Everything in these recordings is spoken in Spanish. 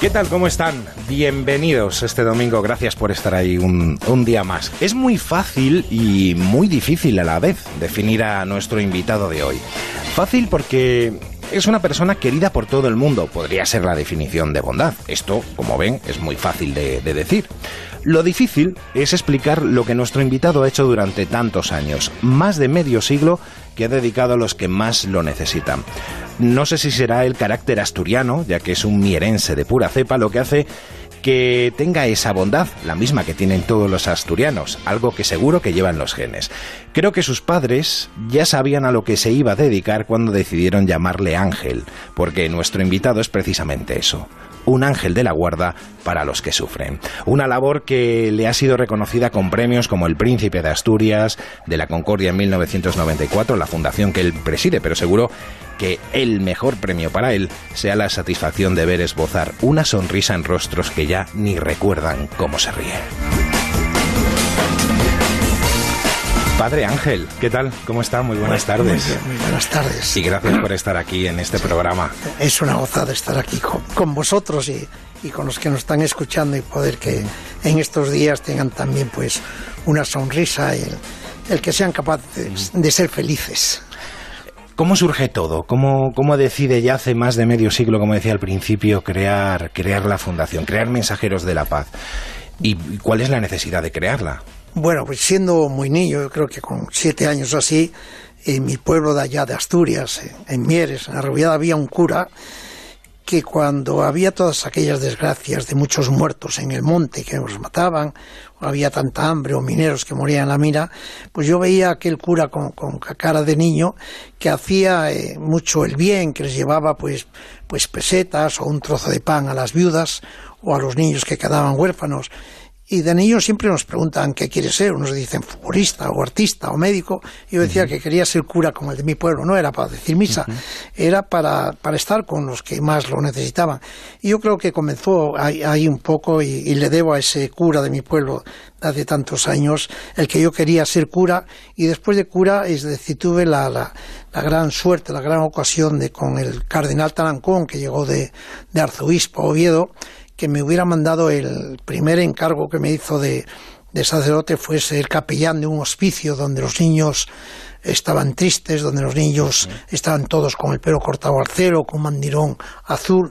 ¿Qué tal? ¿Cómo están? Bienvenidos este domingo. Gracias por estar ahí un, día más. Es muy fácil y muy difícil a la vez definir a nuestro invitado de hoy. Fácil porque es una persona querida por todo el mundo. Podría ser la definición de bondad. Esto, como ven, es muy fácil de, de decir. Lo difícil es explicar lo que nuestro invitado ha hecho durante tantos años, más de medio siglo que ha dedicado a los que más lo necesitan. No sé si será el carácter asturiano, ya que es un mierense de pura cepa, lo que hace que tenga esa bondad, la misma que tienen todos los asturianos, algo que seguro que llevan los genes. Creo que sus padres ya sabían a lo que se iba a dedicar cuando decidieron llamarle Ángel, porque nuestro invitado es precisamente eso, un ángel de la guarda para los que sufren. Una labor que le ha sido reconocida con premios como el Príncipe de Asturias, de la Concordia en 1994, la fundación que él preside, pero seguro que el mejor premio para él sea la satisfacción de ver esbozar una sonrisa en rostros que ya ni recuerdan cómo se ríe. Padre Ángel, ¿qué tal? ¿Cómo está? Muy buenas tardes. Muy, bien, muy, buenas tardes. Y gracias por estar aquí en este programa. Es una gozada estar aquí con, con vosotros y, y, con los que nos están escuchando y poder que en estos días tengan también pues una sonrisa y el, el que sean capaces de ser felices. ¿Cómo surge todo? ¿Cómo, ¿Cómo, decide ya hace más de medio siglo, como decía al principio, crear, crear la fundación, crear mensajeros de la paz? ¿Y cuál es la necesidad de crearla? Bueno, pues siendo muy niño, yo creo que con siete años así, en mi pueblo de allá de Asturias, en Mieres, en Arrobiada, había un cura que cuando había todas aquellas desgracias de muchos muertos en el monte que nos mataban, o había tanta hambre o mineros que morían en la mina, pues yo veía a aquel cura con, con cara de niño que hacía eh, mucho el bien, que les llevaba pues, pues pesetas o un trozo de pan a las viudas o a los niños que quedaban huérfanos. Y de niños siempre nos preguntan qué quiere ser, unos dicen futbolista o artista o médico. Yo decía uh -huh. que quería ser cura como el de mi pueblo, no era para decir misa, uh -huh. era para, para estar con los que más lo necesitaban. Y yo creo que comenzó ahí, ahí un poco y, y, le debo a ese cura de mi pueblo de hace tantos años el que yo quería ser cura y después de cura, es decir, tuve la, la, la gran suerte, la gran ocasión de con el cardenal Tarancón que llegó de, de arzobispo a Oviedo, que me hubiera mandado el primer encargo que me hizo de, sacerdote fue ser capellán de un hospicio donde los niños estaban tristes, donde los niños estaban todos con el pelo cortado al cero, con un mandirón azul.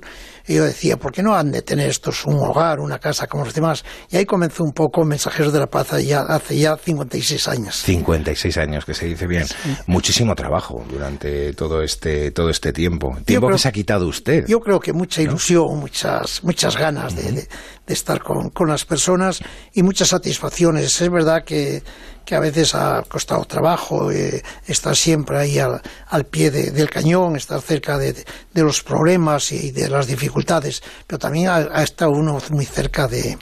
Y yo decía, ¿por qué no han de tener estos un hogar, una casa como los demás? Y ahí comenzó un poco Mensajeros de la Paz ya, hace ya 56 años. 56 años, que se dice bien. Sí. Muchísimo trabajo durante todo este, todo este tiempo. Tiempo creo, que se ha quitado usted. Yo creo que mucha ilusión, ¿no? muchas, muchas ganas uh -huh. de, de, estar con, con las personas y muchas satisfacciones. Es verdad que que a veces ha costado trabajo eh, estar siempre ahí al, al pie de, del cañón, estar cerca de, de, los problemas y de las dificultades, pero también ha estado uno muy cerca de,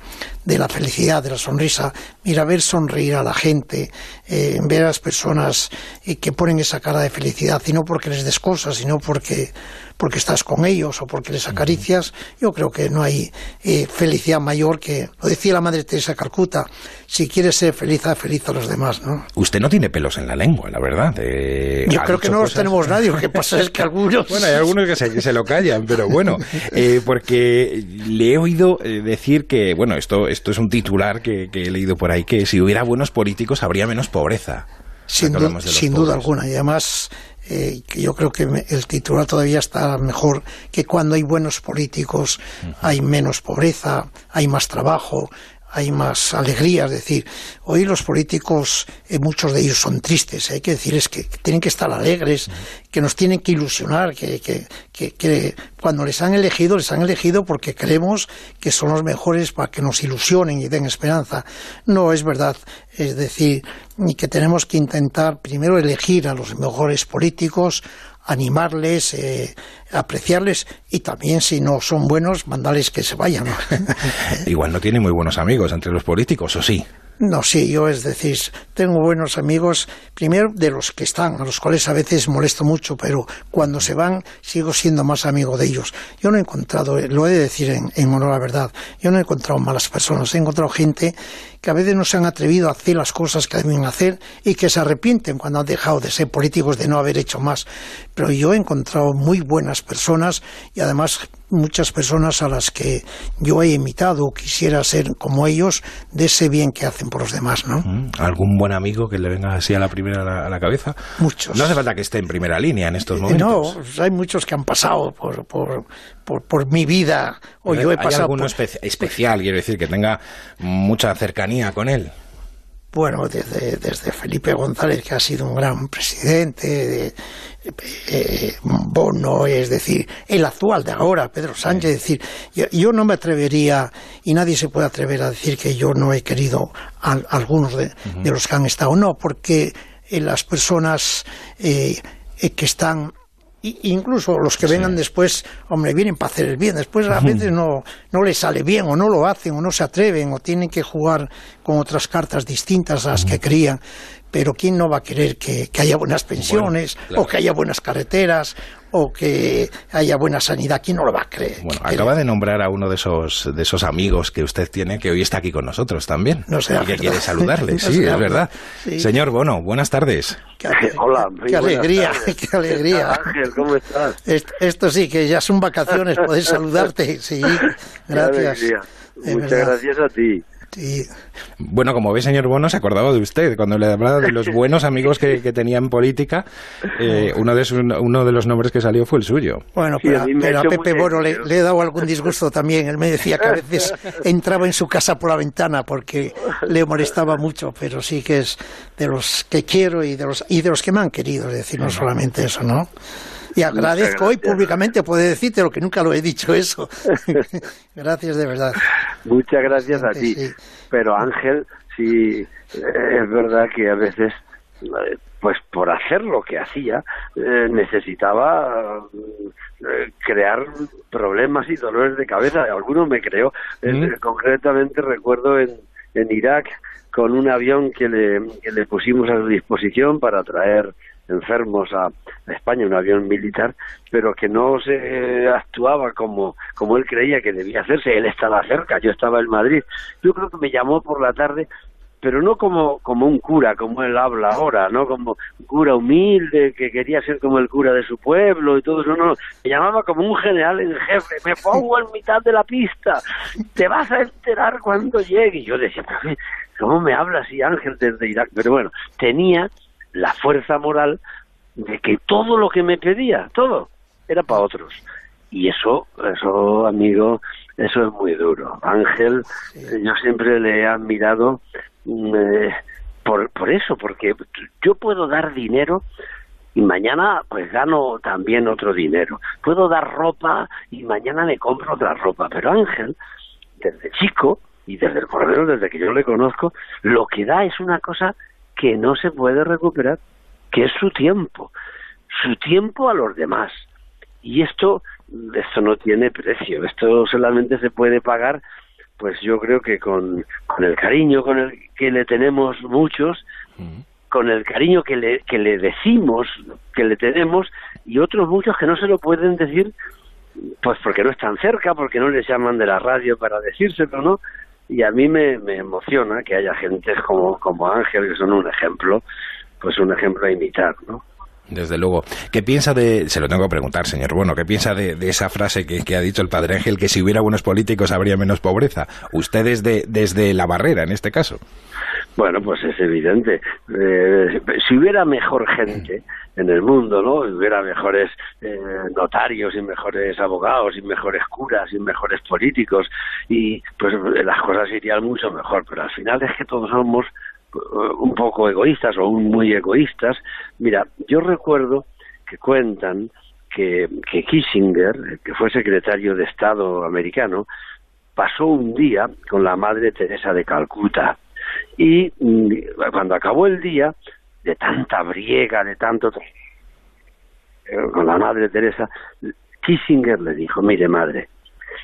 de, la felicidad, de la sonrisa. Mira, ver sonreír a la gente, eh, ver a las personas eh, que ponen esa cara de felicidad, y no porque les des cosas, sino porque porque estás con ellos o porque les acaricias, yo creo que no hay eh, felicidad mayor que, lo decía la Madre Teresa Calcuta, si quieres ser feliz, haz feliz a los demás, ¿no? Usted no tiene pelos en la lengua, la verdad. Eh, yo creo que no los tenemos nadie, lo que pasa es que algunos... bueno, hay algunos que se, que se lo callan, pero bueno, eh, porque le he oído eh, decir que, bueno, esto, esto es un titular que, que he leído por ahí, que si hubiera buenos políticos habría menos pobreza. Sin, du sin duda alguna, y además eh, yo creo que el titular todavía está mejor que cuando hay buenos políticos uh -huh. hay menos pobreza, hay más trabajo, hay más alegría, es decir, hoy los políticos, eh, muchos de ellos son tristes, hay que decir es que tienen que estar alegres, que nos tienen que ilusionar, que, que, que, que, cuando les han elegido, les han elegido porque creemos que son los mejores para que nos ilusionen y den esperanza. No es verdad, es decir, que tenemos que intentar primero elegir a los mejores políticos, animarles, eh, apreciarles y también si no son buenos, mandarles que se vayan. Igual no tiene muy buenos amigos entre los políticos, ¿o sí? No, sí, yo es decir, tengo buenos amigos, primero de los que están, a los cuales a veces molesto mucho, pero cuando se van sigo siendo más amigo de ellos. Yo no he encontrado, lo he de decir en, en honor a la verdad, yo no he encontrado malas personas, he encontrado gente que a veces no se han atrevido a hacer las cosas que deben hacer y que se arrepienten cuando han dejado de ser políticos, de no haber hecho más. Pero yo he encontrado muy buenas personas y además muchas personas a las que yo he imitado o quisiera ser como ellos de ese bien que hacen por los demás, ¿no? Mm, ¿Algún buen amigo que le venga así a la primera a la, cabeza? Muchos. No hace falta que esté en primera línea en estos Eh, momentos. No, pues hay muchos que han pasado por, por, por, por mi vida o yo he ¿Hay pasado alguno espe- especial, quiero decir, que tenga mucha cercanía con él? Bueno, desde, desde Felipe González, que ha sido un gran presidente, de, eh, Bono, es decir, el actual de ahora, Pedro Sánchez, es decir, yo, yo no me atrevería, y nadie se puede atrever a decir que yo no he querido a, a algunos de, de los que han estado, no, porque eh, las personas eh, eh, que están incluso los que vengan después, hombre, vienen para hacer el bien. Después a veces no, no les sale bien, o no lo hacen, o no se atreven, o tienen que jugar con otras cartas distintas a las que creían. Pero ¿quién no va a querer que, que haya buenas pensiones, claro. o que haya buenas carreteras, o que haya buena sanidad? ¿Quién no lo va a creer? Bueno, acaba de nombrar a uno de esos, de esos amigos que usted tiene, que hoy está aquí con nosotros también. No será y que quiere saludarle. No sí, es verdad. Sí. Señor Bono, buenas tardes. Qué, Hola, qué alegría, tardes. qué alegría. Ángel, ¿cómo estás? Est- Esto sí, que ya son vacaciones, poder saludarte. Sí, Qué gracias. Muchas verdad. gracias a ti. Bueno, como ve, señor Bono, se acordaba de usted cuando le hablaba de los buenos amigos que, que tenía en política. eh, uno, de sus- uno de los nombres que salió fue el suyo. Bueno, Sí, pero, a pero Pepe Boro le, le he dado algún disgusto también. Él me decía que a veces entraba en su casa por la ventana porque le molestaba mucho, pero sí que es de los que quiero y de los, y de los que me han querido, es decir, no solamente eso, ¿no? Y agradezco hoy públicamente poder decirte lo que nunca lo he dicho eso. gracias de verdad. Muchas gracias a ti. Sí. Pero Ángel, sí, eh, es verdad que a veces, eh, pues por hacer lo que hacía, eh, necesitaba eh, crear problemas y dolores de cabeza. Alguno me creó. Mm. concretamente recuerdo en, en Irak con un avión que le, que le pusimos a su disposición para traer enfermos a, España, un avión militar, pero que no se actuaba como, como él creía que debía hacerse. Él estaba cerca, yo estaba en Madrid. Yo creo que me llamó por la tarde, pero no como, como un cura, como él habla ahora, no como un cura humilde que quería ser como el cura de su pueblo y todo eso, no. Me llamaba como un general en jefe, me pongo en mitad de la pista, te vas a enterar cuando llegue. Y yo decía, "Pero qué- ¿cómo me habla así Ángel desde Irak? Pero bueno, tenía la fuerza moral de que todo lo que me pedía, todo, era para otros. Y eso, eso, amigo, eso es muy duro. Ángel, yo siempre le he admirado mm, eh, por, por eso, porque yo puedo dar dinero y mañana pues gano también otro dinero. Puedo dar ropa y mañana me compro otra ropa. Pero Ángel, desde chico, y desde lo menos desde que yo le conozco, lo que da es una cosa que no se puede recuperar, que es su tiempo, su tiempo a los demás. Y esto, esto no tiene precio, esto solamente se puede pagar, pues yo creo que con, con el cariño con el que le tenemos muchos, con el cariño que le, que le decimos, que le tenemos, y otros muchos que no se lo pueden decir, pues porque no están cerca, porque no les llaman de la radio para decírselo, ¿no? Y a mí me, me emociona que haya gente como, como Ángel, que son un ejemplo, pues un ejemplo a imitar, ¿no? Desde luego. ¿Qué piensa de, se lo tengo que preguntar, señor Bueno, qué piensa de, de esa frase que, que ha dicho el padre Ángel, que si hubiera buenos políticos habría menos pobreza? Usted desde, desde la barrera, en este caso. Bueno, pues es evidente. Eh, si hubiera mejor gente en el mundo, ¿no? Hubiera mejores eh, notarios y mejores abogados y mejores curas y mejores políticos y pues las cosas irían mucho mejor. Pero al final es que todos somos eh, un poco egoístas o muy egoístas. Mira, yo recuerdo que cuentan que, que Kissinger, que fue secretario de Estado americano, pasó un día con la Madre Teresa de Calcuta y mm, cuando acabó el día, de tanta briega, de tanto... eh, con la Madre Teresa, Kissinger le dijo, mire madre,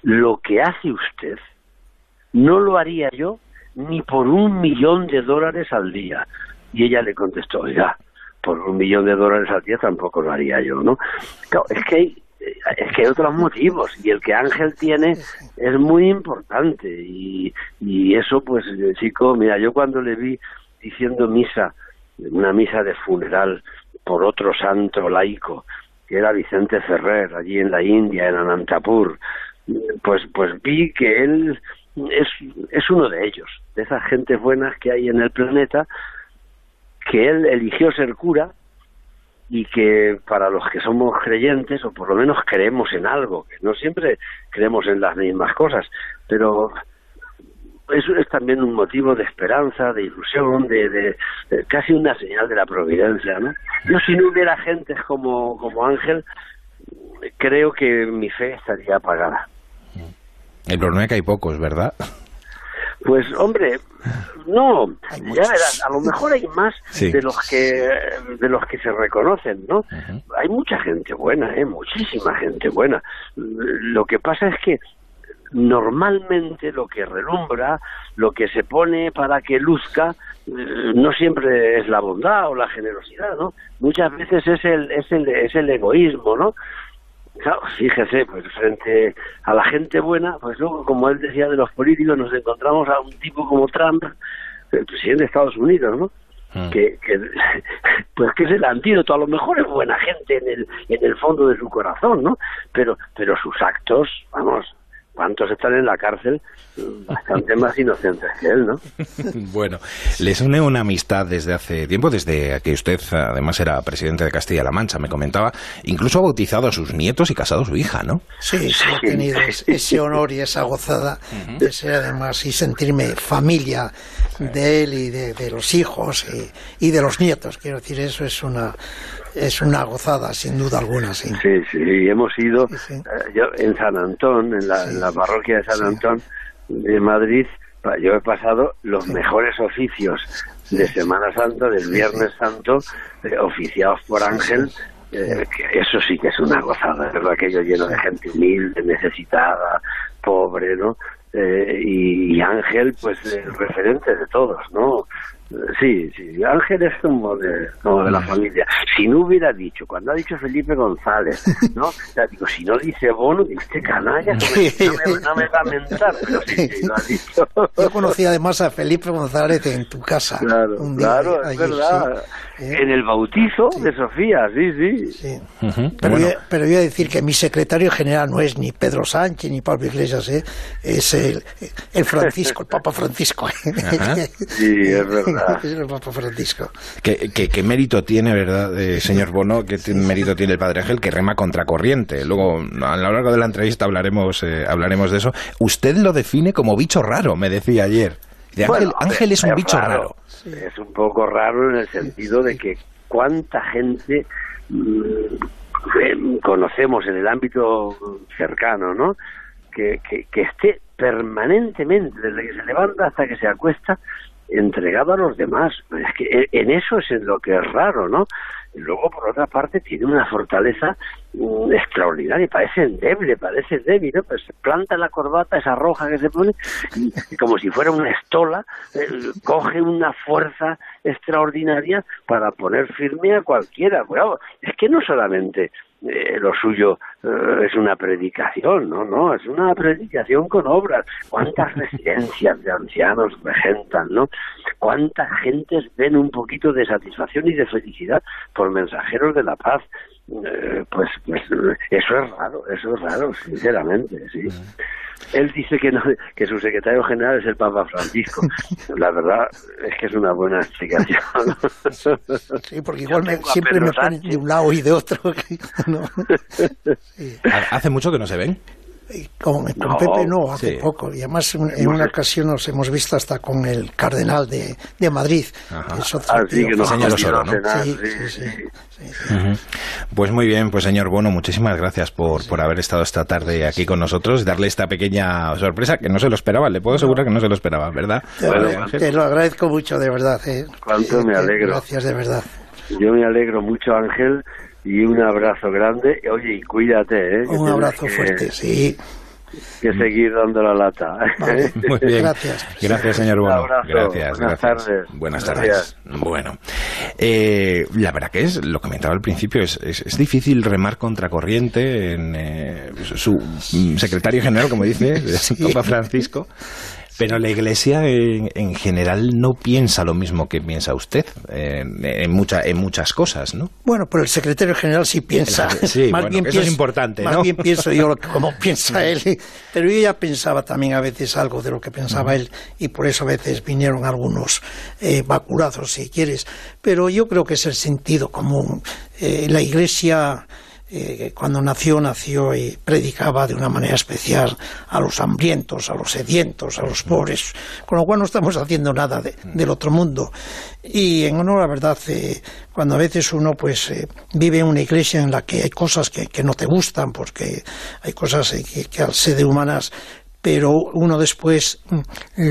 lo que hace usted no lo haría yo ni por un millón de dólares al día. Y ella le contestó, oiga, por un millón de dólares al día tampoco lo haría yo, ¿no? Claro, es que hay, es que hay otros motivos y el que Ángel tiene es muy importante y, y eso pues eh, chico mira yo cuando le vi diciendo misa una misa de funeral por otro santo laico que era Vicente Ferrer, allí en la India, en Anantapur, pues, pues vi que él es, es uno de ellos, de esas gentes buenas que hay en el planeta, que él eligió ser cura y que para los que somos creyentes, o por lo menos creemos en algo, que no siempre creemos en las mismas cosas, pero eso es también un motivo de esperanza, de ilusión, de, de, casi una señal de la providencia, ¿no? Yo si no hubiera gentes como, como Ángel, creo que mi fe estaría apagada. El problema es que hay pocos, ¿verdad? Pues hombre, no, ya verás, a lo mejor hay más de los que de los que se reconocen, ¿no? Hay mucha gente buena, ¿eh? muchísima gente buena. Lo que pasa es que normalmente lo que relumbra, lo que se pone para que luzca, eh, no siempre es la bondad o la generosidad, ¿no? Muchas veces es el, es el, es el egoísmo, ¿no? Claro, fíjese, pues frente a la gente buena, pues luego, como él decía de los políticos, nos encontramos a un tipo como Trump, el presidente de Estados Unidos, ¿no? Hmm. Que, que, pues que es el antídoto a lo mejor es buena gente en el en el fondo de su corazón no pero pero sus actos vamos ¿Cuántos están en la cárcel? Bastante más inocentes que él, ¿no? bueno, les une una amistad desde hace tiempo, desde que usted además era presidente de Castilla-La Mancha, me comentaba. Incluso ha bautizado a sus nietos y casado a su hija, ¿no? Sí, sí, he tenido ese honor y esa gozada de ser además y sentirme familia de él y de, los hijos y, y de los nietos. Quiero decir, eso es una es una gozada, sin duda alguna, sí. Sí, sí, hemos ido eh, yo, en San Antón, en la, parroquia de San Antón de Madrid, yo he pasado los mejores oficios de Semana Santa, del Viernes Santo, eh, oficiados por Ángel, eh, que eso sí que es una gozada, es aquello lleno de gente humilde, necesitada, pobre, ¿no? y, Ángel, pues, el referente de todos, ¿no? Sí, sí, Ángel es como de, como de la familia. Si no hubiera dicho, cuando ha dicho Felipe González, ¿no? Ya digo, si no dice Bono, este canalla, no me, va a mentar, pero sí, sí, lo ha dicho. Yo conocí además a Felipe González en tu casa. Claro, claro, es verdad. En el bautizo de Sofía, sí, sí. pero, yo, pero voy a decir que mi secretario general no es ni Pedro Sánchez ni Pablo Iglesias, ¿eh? es el, el Francisco, el Papa Francisco. Sí, es verdad. Francisco. ¿Qué, mérito tiene, verdad, eh, señor Bono? ¿Qué mérito tiene el Padre Ángel que rema contracorriente? Luego, a lo largo de la entrevista hablaremos, eh, hablaremos de eso. Usted lo define como bicho raro, me decía ayer. Ángel, es un bicho raro. Es un poco raro en el sentido de que cuánta gente mm, eh, conocemos en el ámbito cercano, ¿no? Que, que, que, esté permanentemente, desde que se levanta hasta que se acuesta, entregado a los demás. Es que en eso es en lo que es raro, ¿no? Luego, por otra parte, tiene una fortaleza mm, extraordinaria, parece endeble, parece débil, ¿no? Pues planta la corbata, esa roja que se pone, y, como si fuera una estola, eh, coge una fuerza extraordinaria para poner firme a cualquiera. Es que no solamente eh, lo suyo eh, es una predicación, no, no, es una predicación con obras. ¿Cuántas residencias de ancianos regentan, no? ¿Cuántas gentes ven un poquito de satisfacción y de felicidad por mensajeros de la paz? Eh, pues, pues eso es raro, eso es raro, sinceramente, sí. Él dice que, no, que su secretario general es el Papa Francisco. La verdad es que es una buena explicación. Sí, porque igual siempre me ponen de un lado y de otro. ¿Hace mucho que no se ven? Con, Pepe no, hace poco. Y además en, una ocasión nos hemos visto hasta con el cardenal de, de Madrid. Así que nos solo, ¿no? Sí, sí, Pues muy bien, pues señor Bono, muchísimas gracias por, por haber estado esta tarde aquí con nosotros y darle esta pequeña sorpresa que no se lo esperaba. Le puedo asegurar que no se lo esperaba, ¿verdad? Te, lo agradezco mucho, de verdad. ¿eh? Cuánto me alegro. Gracias, de verdad. Yo me alegro mucho, Ángel y un abrazo grande. Oye, y cuídate, ¿eh? Un abrazo fuerte, sí. Que seguir dando la lata. muy bien. Gracias. Gracias, señor Bueno. Gracias, Buenas tardes. Buenas tardes. Bueno, eh, la verdad que es, lo comentaba al principio, es, es, difícil remar contracorriente en eh, su secretario general, como dice, Papa Francisco Pero la Iglesia en, general no piensa lo mismo que piensa usted en, en muchas cosas, ¿no? Bueno, pero el secretario general sí piensa. Sí, más bien eso es importante, Más bien pienso yo como piensa él. Pero yo ya pensaba también a veces algo de lo que pensaba él y por eso a veces vinieron algunos eh, si quieres. Pero yo creo que es el sentido común. Eh, la Iglesia eh, cuando nació, nació y predicaba de una manera especial a los hambrientos, a los sedientos, a los pobres, con lo cual no estamos haciendo nada del otro mundo. Y en honor a la verdad, eh, cuando a veces uno pues eh, vive en una iglesia en la que hay cosas que, no te gustan, porque hay cosas que, que al ser de humanas, pero uno después mm,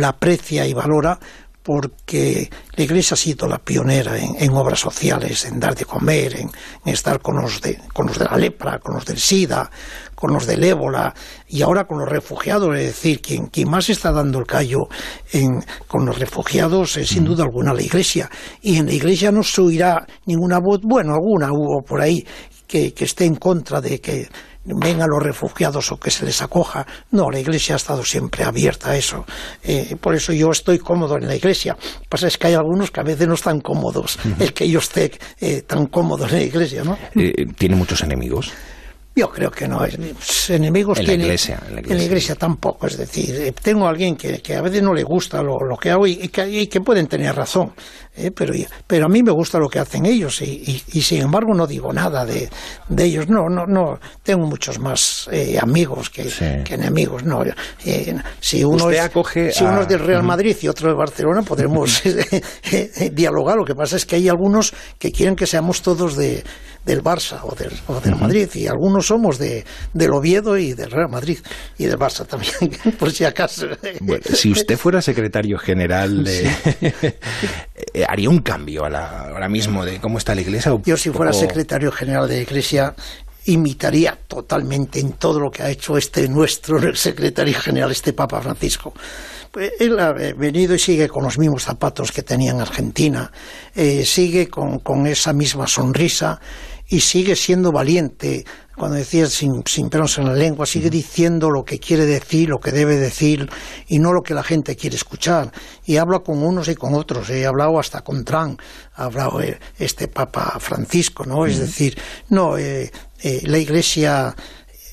la aprecia y valora, porque la Iglesia ha sido la pionera en, obras sociales, en dar de comer, en, estar con los, de, con los de la lepra, con los del SIDA, con los del ébola y ahora con los refugiados. Es decir, quien, quien más está dando el callo en, con los refugiados es sin duda alguna la Iglesia. Y en la Iglesia no se oirá ninguna voz, bueno, alguna hubo por ahí que, que esté en contra de que vengan los refugiados o que se les acoja. No, la Iglesia ha estado siempre abierta a eso. Eh, por eso yo estoy cómodo en la Iglesia. Lo que pasa es que hay algunos que a veces no están cómodos, el que yo esté eh, tan cómodo en la Iglesia. ¿no? Eh, ¿Tiene muchos enemigos? Yo creo que no. Enemigos en la, iglesia, en la iglesia. tampoco. Es decir, tengo a alguien que, que a veces no le gusta lo, lo que hago y que, y que pueden tener razón. ¿eh? pero, pero a mí me gusta lo que hacen ellos y, y, sin embargo no digo nada de, de, ellos. No, no, no. Tengo muchos más eh, amigos que, que, enemigos. No. Eh, si uno, es, si uno es del Real Madrid y otro de Barcelona, podremos dialogar. Lo que pasa es que hay algunos que quieren que seamos todos de, del Barça o del, o del Madrid y algunos somos de, del Oviedo y del Real Madrid y del Barça también, por si acaso. si usted fuera secretario general de... Eh, haría un cambio ahora mismo de cómo está la Iglesia? Yo si fuera secretario general de la Iglesia imitaría totalmente en todo lo que ha hecho este nuestro secretario general, este Papa Francisco. Pues él ha venido y sigue con los mismos zapatos que tenía en Argentina, eh, sigue con, con, esa misma sonrisa y sigue siendo valiente cuando decía sin, sin pelos en la lengua, sigue diciendo lo que quiere decir, lo que debe decir y no lo que la gente quiere escuchar. Y habla con unos y con otros. He hablado hasta con Trump, ha hablado eh, este Papa Francisco, ¿no? Es decir, no, eh, eh, la Iglesia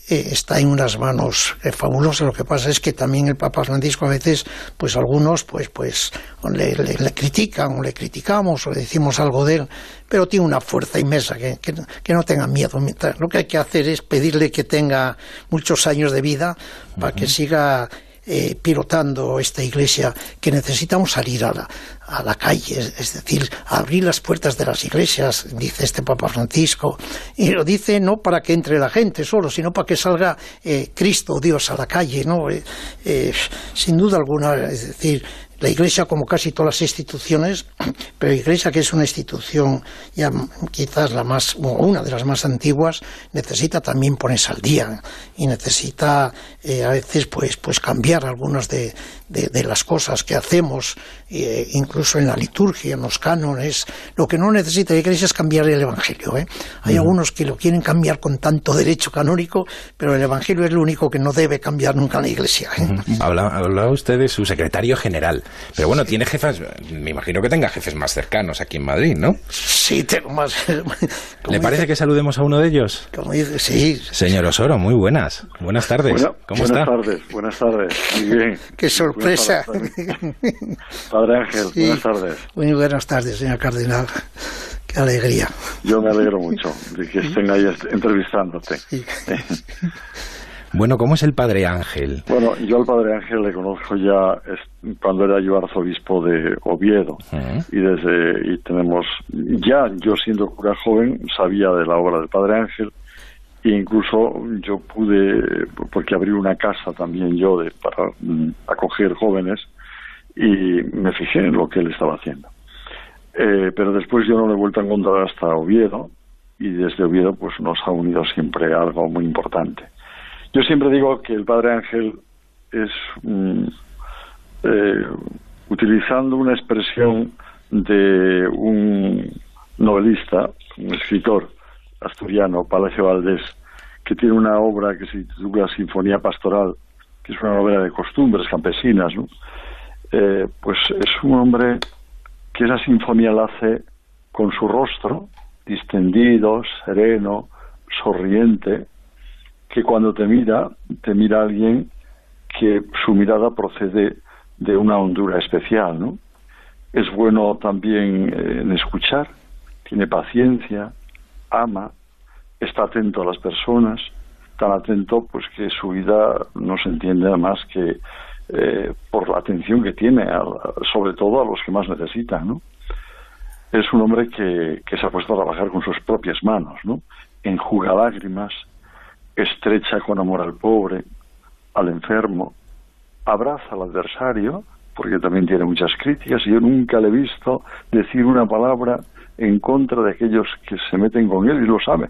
eh, está en unas manos eh, fabulosas. Lo que pasa es que también el Papa Francisco a veces, pues algunos, pues, pues le, le, critican o le criticamos o le decimos algo de él, pero tiene una fuerza inmensa que, que, no tenga miedo. Lo que hay que hacer es pedirle que tenga muchos años de vida para que siga eh, pilotando esta iglesia que necesitamos salir a la, calle, es decir, abrir las puertas de las iglesias, dice este Papa Francisco, y lo dice no para que entre la gente solo, sino para que salga eh, Cristo, Dios, a la calle, ¿no? Eh, sin duda alguna, es decir, la Iglesia, como casi todas las instituciones, pero la Iglesia, que es una institución ya quizás la más, o una de las más antiguas, necesita también ponerse al día y necesita eh, a veces pues, pues cambiar algunas de, de, las cosas que hacemos, eh, incluso en la liturgia, en los cánones. Lo que no necesita la Iglesia es cambiar el Evangelio. ¿eh? Hay algunos que lo quieren cambiar con tanto derecho canónico, pero el Evangelio es lo único que no debe cambiar nunca la Iglesia. Hablaba usted de su secretario general. Pero bueno, tiene jefes, me imagino que tenga jefes más cercanos aquí en Madrid, ¿no? Sí, tengo más. ¿Le parece que saludemos a uno de ellos? Como dice, sí. Señor Osoro, muy buenas. Buenas tardes. ¿Cómo está? Buenas tardes, buenas tardes. Muy bien. Qué sorpresa. Padre Ángel, buenas tardes. Muy buenas tardes, señor Cardenal. Qué alegría. Yo me alegro mucho de que estén ahí entrevistándote. Sí. Bueno, ¿cómo es el Padre Ángel? Bueno, yo al Padre Ángel le conozco ya cuando era yo arzobispo de Oviedo y desde y tenemos ya yo siendo cura joven sabía de la obra del Padre Ángel e incluso yo pude porque abrí una casa también yo de, para mm, acoger jóvenes y me fijé en lo que él estaba haciendo. Eh, pero después yo no le he vuelto a encontrar hasta Oviedo y desde Oviedo pues nos ha unido siempre algo muy importante yo siempre digo que el Padre Ángel es, eh, utilizando una expresión de un novelista, un escritor asturiano, Palacio Valdés, que tiene una obra que se titula Sinfonía Pastoral, que es una novela de costumbres campesinas. Eh, pues es un hombre que esa sinfonía la hace con su rostro distendido, sereno, sonriente, que cuando te mira, te mira alguien que su mirada procede de una hondura especial, ¿no? Es bueno también eh, en escuchar, tiene paciencia, ama, está atento a las personas, tan atento pues que su vida no se entiende más que eh, por la atención que tiene, sobre todo a los que más necesitan, ¿no? Es un hombre que, que se ha puesto a trabajar con sus propias manos, ¿no? Enjuga lágrimas, estrecha con amor al pobre, al enfermo, abraza al adversario, porque también tiene muchas críticas, y yo nunca le he visto decir una palabra en contra de aquellos que se meten con él y lo sabe.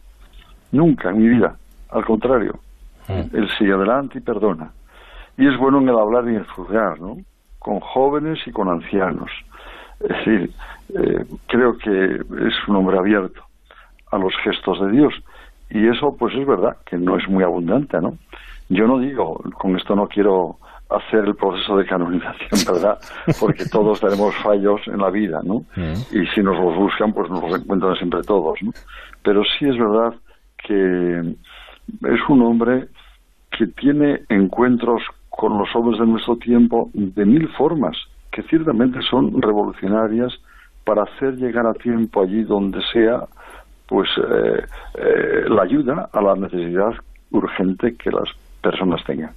Nunca en mi vida. Al contrario, mm. él sigue adelante y perdona. Y es bueno en el hablar y en el juzgar, ¿no? Con jóvenes y con ancianos. Es decir, eh, creo que es un hombre abierto a los gestos de Dios. Y eso, pues es verdad, que no es muy abundante, ¿no? Yo no digo, con esto no quiero hacer el proceso de canonización, ¿verdad? Porque todos tenemos fallos en la vida, ¿no? Mm. Y si nos los buscan, pues nos los encuentran siempre todos, ¿no? Pero sí es verdad que es un hombre que tiene encuentros con los hombres de nuestro tiempo de mil formas, que ciertamente son revolucionarias para hacer llegar a tiempo allí donde sea, pues eh, eh, la ayuda a la necesidad urgente que las personas tengan.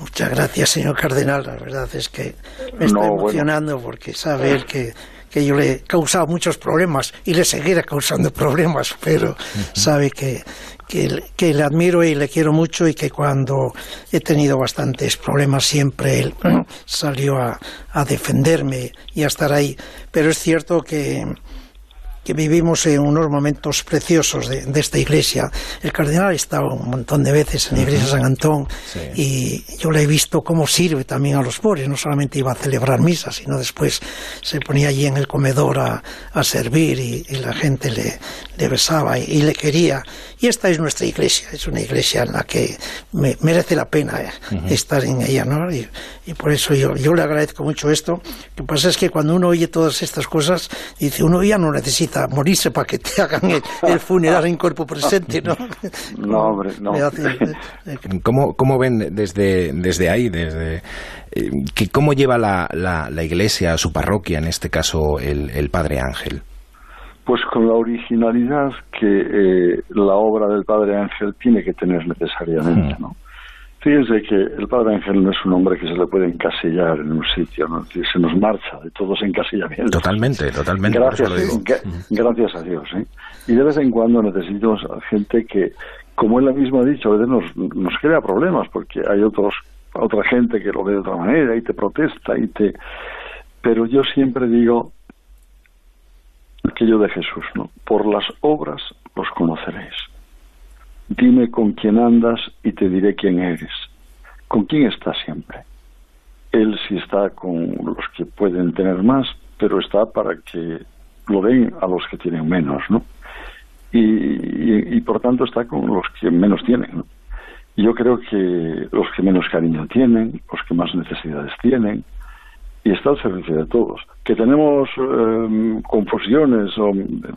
Muchas gracias, señor cardenal. La verdad es que me está emocionando porque saber que que yo le he causado muchos problemas y le seguiré causando problemas, pero sabe que, que, le admiro y le quiero mucho y que cuando he tenido bastantes problemas siempre él salió a, a defenderme y a estar ahí. Pero es cierto que que vivimos en unos momentos preciosos de, esta iglesia. El cardenal ha estado un montón de veces en la iglesia de San Antón y yo le he visto cómo sirve también a los pobres. No solamente iba a celebrar misa, sino después se ponía allí en el comedor a, servir y, la gente le, le besaba y, le quería. Y esta es nuestra iglesia, es una iglesia en la que me, merece la pena eh, estar en ella. ¿no? Y, por eso yo, yo le agradezco mucho esto. Lo que pasa es que cuando uno oye todas estas cosas, dice, uno ya no necesita morirse para que te hagan el, funeral en cuerpo presente, ¿no? No, hombre, no. ¿Cómo, ¿Cómo, ven desde, desde ahí, desde eh, que, cómo lleva la, la, la, iglesia, su parroquia, en este caso el, el Padre Ángel? Pues con la originalidad que eh, la obra del Padre Ángel tiene que tener necesariamente, ¿no? Fíjense que el Padre Ángel no es un hombre que se le puede encasillar en un sitio, ¿no? se nos marcha de todos encasillamientos. Totalmente, totalmente. Gracias, gracias a Dios. ¿eh? Y de vez en cuando necesitamos gente que, como él mismo ha dicho, a veces nos, nos crea problemas porque hay otros otra gente que lo ve de otra manera y te protesta y te... Pero yo siempre digo aquello de Jesús, ¿no? Por las obras los conoceréis. Dime con quién andas y te diré quién eres. ¿Con quién estás siempre? Él sí está con los que pueden tener más, pero está para que lo den a los que tienen menos, ¿no? Y, por tanto está con los que menos tienen, ¿no? Yo creo que los que menos cariño tienen, los que más necesidades tienen, y está al servicio de todos. Que tenemos eh, confusiones, o,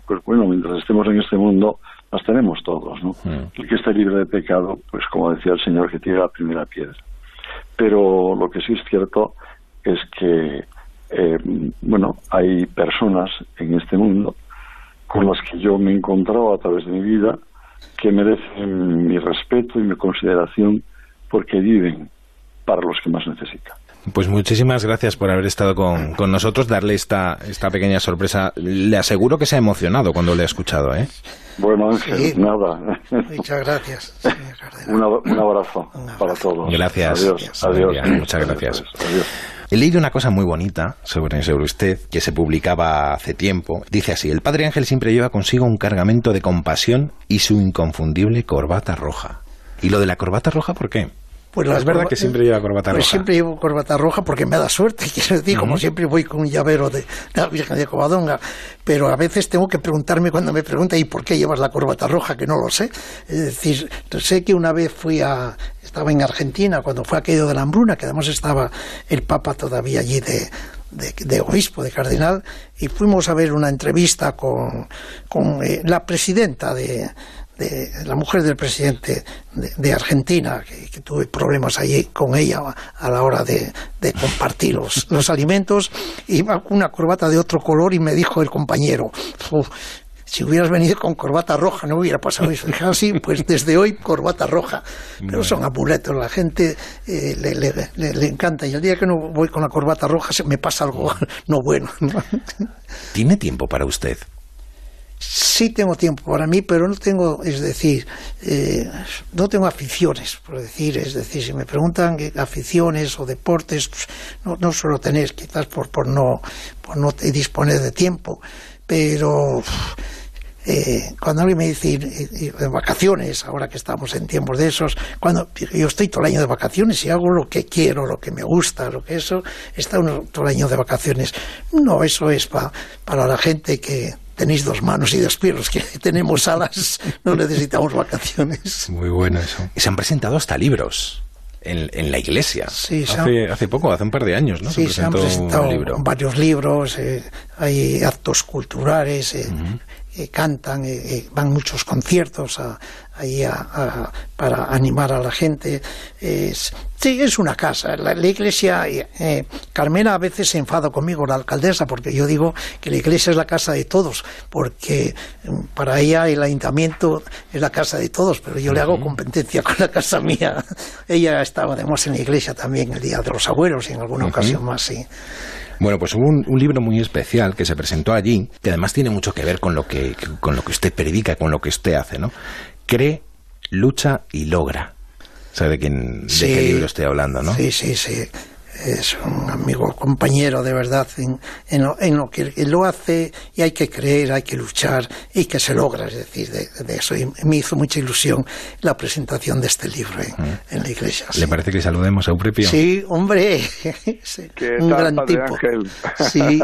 pues bueno, mientras estemos en este mundo, las tenemos todos, ¿no? Mm. El que esté libre de pecado, pues como decía el Señor, que tire la primera piedra. Pero lo que sí es cierto es que, eh, bueno, hay personas en este mundo con las que yo me he encontrado a través de mi vida que merecen mi respeto y mi consideración porque viven para los que más necesitan. Pues muchísimas gracias por haber estado con, con, nosotros, darle esta, esta pequeña sorpresa. Le aseguro que se ha emocionado cuando le ha escuchado, ¿eh? Bueno, Ángel, nada. Muchas gracias. un, abrazo para todos. Gracias. Adiós. Adiós. Muchas gracias. He leído una cosa muy bonita sobre, sobre usted que se publicaba hace tiempo. Dice así, el Padre Ángel siempre lleva consigo un cargamento de compasión y su inconfundible corbata roja. ¿Y lo de la corbata roja por qué? Pues es verdad que siempre lleva corbata pues roja. siempre llevo corbata roja porque me da suerte, quiero decir, como siempre voy con un llavero de la Virgen de Covadonga, pero a veces tengo que preguntarme cuando me pregunta ¿y por qué llevas la corbata roja? Que no lo sé. Es decir, sé que una vez fui a, estaba en Argentina cuando fue aquello de la hambruna, que además estaba el Papa todavía allí de, de, obispo, de cardenal, y fuimos a ver una entrevista con, con eh, la presidenta de, de, la mujer del presidente de, Argentina, que, tuve problemas allí con ella a la hora de, compartir los, los alimentos, iba con una corbata de otro color y me dijo el compañero, si hubieras venido con corbata roja no hubiera pasado eso. Dije, así, ah, pues desde hoy corbata roja. Pero son amuletos, la gente eh, le, le, encanta. Y el día que no voy con la corbata roja se me pasa algo no bueno. ¿Tiene tiempo para usted? Sí tengo tiempo para mí, pero no tengo, es decir, eh, no tengo aficiones, por decir, es decir, si me preguntan aficiones o deportes, pues, no, no suelo tener, quizás por, por no, por no disponer de tiempo, pero eh, cuando alguien me dice vacaciones, ahora que estamos en tiempos de esos, cuando yo estoy todo el año de vacaciones y hago lo que quiero, lo que me gusta, lo que eso, está uno todo el año de vacaciones. No, eso es para la gente que tenéis dos manos y dos pies, que tenemos alas, no necesitamos vacaciones. Muy bueno eso. Y se han presentado hasta libros. En, la iglesia. Sí, hace, hace, poco, hace un par de años, ¿no? Sí, se, han presentado varios libros, eh, hay actos culturales, eh, eh, cantan, van muchos conciertos a, ahí para animar a la gente. Es, sí, es una casa. La, iglesia, eh, Carmena a veces se enfada conmigo, la alcaldesa, porque yo digo que la iglesia es la casa de todos, porque mm, para ella el ayuntamiento es la casa de todos, pero yo le hago competencia con la casa mía. ella estaba además en la iglesia también el Día de los Abuelos y en alguna ocasión más, sí. Bueno, pues hubo un, libro muy especial que se presentó allí, que además tiene mucho que ver con lo que, con lo que usted predica, con lo que usted hace, ¿no? cree, lucha y logra. ¿Sabe de, quién, de qué libro estoy hablando, no? Sí, sí, sí es un amigo, compañero de verdad en, en, lo, que lo hace y hay que creer, hay que luchar y que se logra, es decir, de, eso. Y me hizo mucha ilusión la presentación de este libro en, la iglesia. ¿Le parece que saludemos a Eupepio? Sí, hombre, un gran tipo. Ángel? Sí.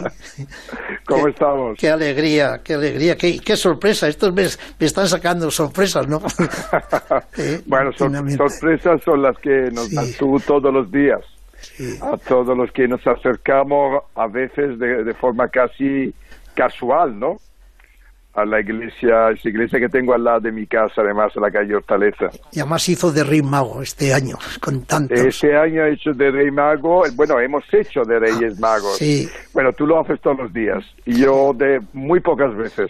¿Cómo estamos? Qué alegría, qué alegría, qué, qué sorpresa. Estos me, me están sacando sorpresas, ¿no? bueno, sorpresas son las que nos das tú todos los días a todos los que nos acercamos a veces de, forma casi casual, ¿no? a la iglesia, esa iglesia que tengo al lado de mi casa, además, en la calle Hortaleza. Y además hizo de Rey Mago este año, con tantos. Este año ha hecho de Rey Mago, bueno, hemos hecho de Reyes Magos. Sí. Bueno, tú lo haces todos los días, y yo de muy pocas veces.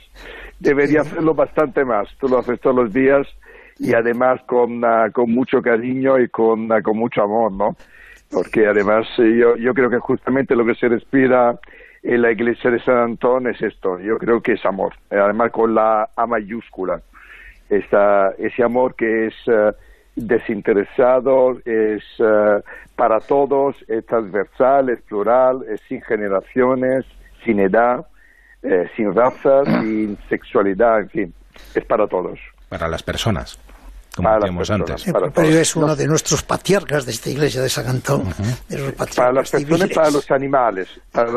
Debería hacerlo bastante más. Tú lo haces todos los días, y además con, ah, con mucho cariño y con, ah, con mucho amor, ¿no? Porque además eh, yo, yo creo que justamente lo que se respira en la iglesia de San Antón es esto, yo creo que es amor, eh, además con la A mayúscula, ese amor que es eh, desinteresado, es para todos, es transversal, es plural, es sin generaciones, sin edad, sin raza, sin sexualidad, en fin, es para todos. Para las personas como decíamos antes. pero es uno de nuestros patriarcas de esta iglesia de San Antón. para las personas, para los animales, para,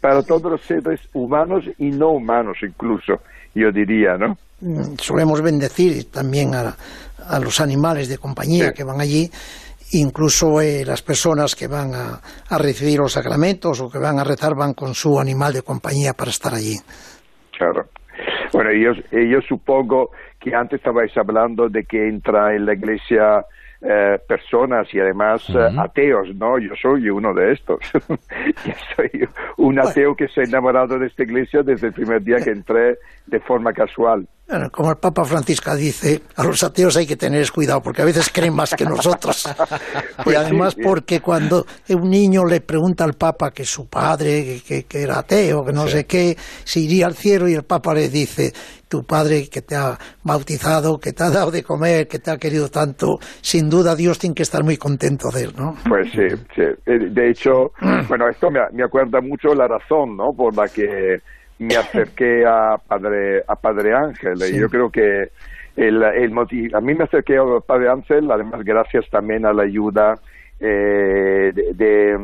para todos los seres humanos y no humanos incluso, yo diría, ¿no? Mm, solemos bendecir también a, a los animales de compañía que van allí, incluso eh, las personas que van a, a recibir los sacramentos o que van a rezar van con su animal de compañía para estar allí. Claro. Bueno, yo, yo supongo que antes estabais hablando de que entra en la iglesia eh, personas y además eh, ateos, ¿no? Yo soy uno de estos. yo soy un ateo que se ha enamorado de esta iglesia desde el primer día que entré de forma casual. Como el Papa Francisco dice, a los ateos hay que tener cuidado porque a veces creen más que nosotros. y pues además porque cuando un niño le pregunta al Papa que su padre, que, era ateo, que no sé qué, si iría al cielo y el Papa le dice, tu padre que te ha bautizado, que te ha dado de comer, que te ha querido tanto, sin duda Dios tiene que estar muy contento de él, ¿no? Pues sí, sí. Eh, de hecho, bueno, esto me, me acuerda mucho la razón, ¿no? Por la que me acerqué a Padre, a Padre Ángel. Y yo creo que el, el motivo, a mí me acerqué al padre Ansel, además gracias también a la ayuda eh, de,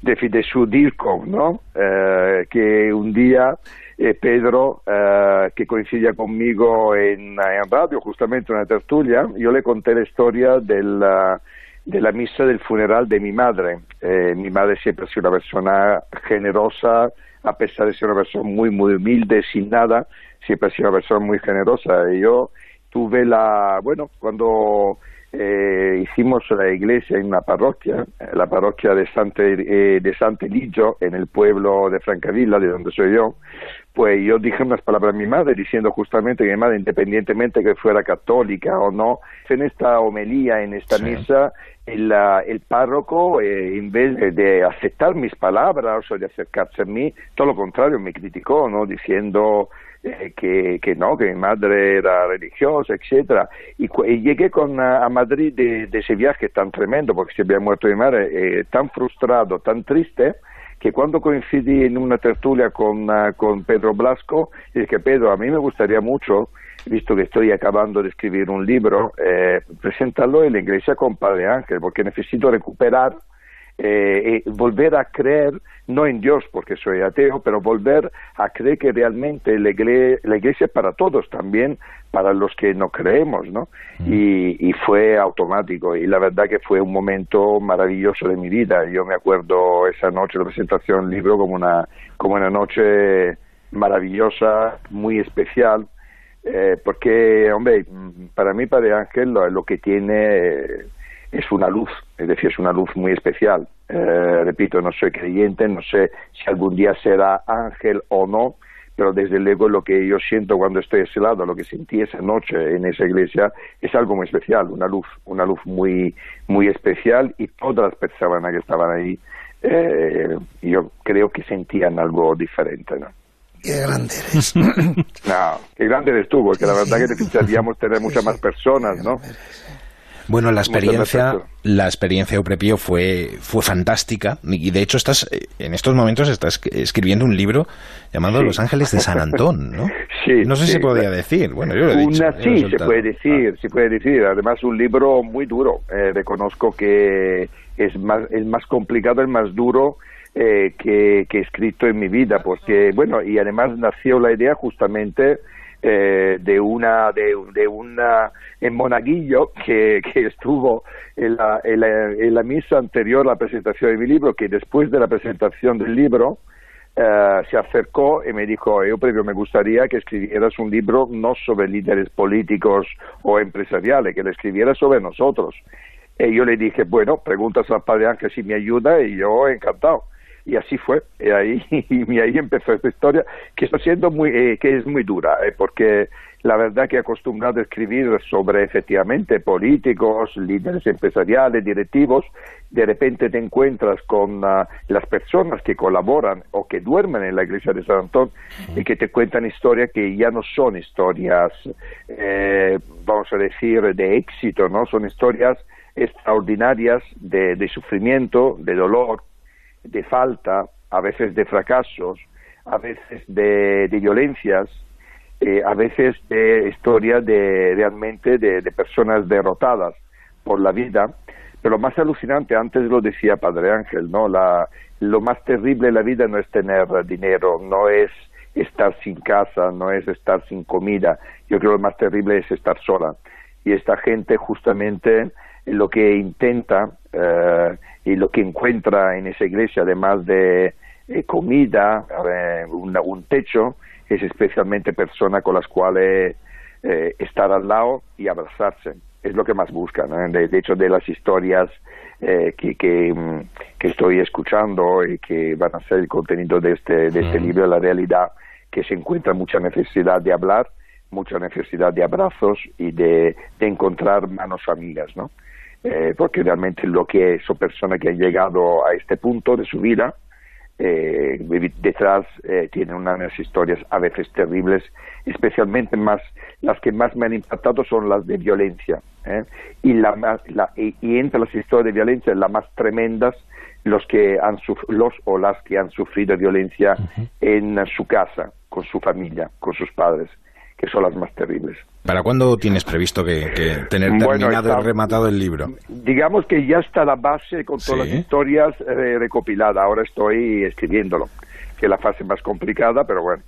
de, de, su DIRCO, ¿no? Eh, que un día eh, Pedro, eh, que coincidía conmigo en, en, radio, justamente en una tertulia, yo le conté la historia de la, de la misa del funeral de mi madre. Eh, mi madre siempre ha sido una persona generosa, a pesar de ser una persona muy, muy humilde, sin nada, siempre ha sido una persona muy generosa. Y yo tuve la, bueno, cuando eh, hicimos la iglesia en una parroquia, la parroquia de Sante, eh, de Sant'Eligio, en el pueblo de Francavilla, de donde soy yo, pues yo dije unas palabras a mi madre diciendo justamente que mi madre, independientemente que fuera católica o no, en esta homilía, en esta sí. misa, el, el párroco, eh, en vez de, de, aceptar mis palabras o de acercarse a mí, todo lo contrario, me criticó, ¿no? Diciendo eh, que, que, no, que mi madre era religiosa, etcétera. Y, y llegué con, a, a Madrid de, de, ese viaje tan tremendo, porque se había muerto mi madre, eh, tan frustrado, tan triste, que cuando coincidí en una tertulia con, uh, con Pedro Blasco, dije, Pedro, a mí me gustaría mucho, visto que estoy acabando de escribir un libro, eh, presentarlo en la iglesia con Padre Ángel, porque necesito recuperar eh, eh, volver a creer, no en Dios porque soy ateo, pero volver a creer que realmente la iglesia, la iglesia es para todos, también para los que no creemos, ¿no? Mm. Y, y, fue automático y la verdad que fue un momento maravilloso de mi vida. Yo me acuerdo esa noche de presentación del libro como una, como una noche maravillosa, muy especial, eh, porque, hombre, para mí Padre Ángel lo, lo que tiene es una luz, es decir, es una luz muy especial. Eh, repito, no soy creyente, no sé si algún día será ángel o no, pero desde luego lo que yo siento cuando estoy a ese lado, lo que sentí esa noche en esa iglesia, es algo muy especial, una luz, una luz muy, muy especial y todas las personas que estaban ahí, eh, yo creo que sentían algo diferente, ¿no? Qué grande eres. no, qué grande eres tú, porque la verdad que necesitaríamos tener muchas más personas, ¿no? Bueno, la experiencia, la experiencia Euprepio fue, fue fantástica y de hecho estás, en estos momentos estás escribiendo un libro llamado sí. Los Ángeles de San Antón, ¿no? Sí. No sé sí. si se podía decir, bueno, yo lo he dicho. Una, sí, se puede decir, ah. se puede decir. Además, un libro muy duro. Eh, reconozco que es más, el más complicado, el más duro eh, que, que he escrito en mi vida, porque, bueno, y además nació la idea justamente eh, de una de, de una en Monaguillo que, que estuvo en la, en, la, en la, misa anterior a la presentación de mi libro que después de la presentación del libro eh, se acercó y me dijo yo previo me gustaría que escribieras un libro no sobre líderes políticos o empresariales que lo escribieras sobre nosotros y yo le dije bueno preguntas al padre Ángel si me ayuda y yo encantado y así fue y ahí y ahí empezó esta historia que está siendo muy eh, que es muy dura eh, porque la verdad que he acostumbrado a escribir sobre efectivamente políticos líderes empresariales directivos de repente te encuentras con uh, las personas que colaboran o que duermen en la iglesia de San Antón y que te cuentan historias que ya no son historias eh, vamos a decir de éxito no son historias extraordinarias de, de sufrimiento de dolor de falta, a veces de fracasos, a veces de, de violencias, eh, a veces de historias de realmente de, de, personas derrotadas por la vida. Pero lo más alucinante, antes lo decía Padre Ángel, ¿no? La, lo más terrible en la vida no es tener dinero, no es estar sin casa, no es estar sin comida. Yo creo que lo más terrible es estar sola. Y esta gente justamente lo que intenta eh, y lo que encuentra en esa iglesia, además de eh, comida, eh, un, un, techo, es especialmente personas con las cuales estar al lado y abrazarse. Es lo que más buscan. ¿no? De, de, hecho, de las historias eh, que, que, mm, que, estoy escuchando y que van a ser el contenido de este, de este mm. libro, la realidad, que se encuentra mucha necesidad de hablar, mucha necesidad de abrazos y de, de encontrar manos amigas, ¿no? Eh, porque realmente lo que son personas que han llegado a este punto de su vida, eh, detrás eh, tienen unas historias a veces terribles, especialmente más las que más me han impactado son las de violencia. ¿eh? Y, la, la, y, y, entre las historias de violencia, las más tremendas, los que han los o las que han sufrido violencia uh -huh. en su casa, con su familia, con sus padres que son las más terribles. ¿Para cuándo tienes previsto que, tener terminado y rematado el libro? Digamos que ya está la base con todas las historias eh, recopiladas. Ahora estoy escribiéndolo, que es la fase más complicada, pero bueno,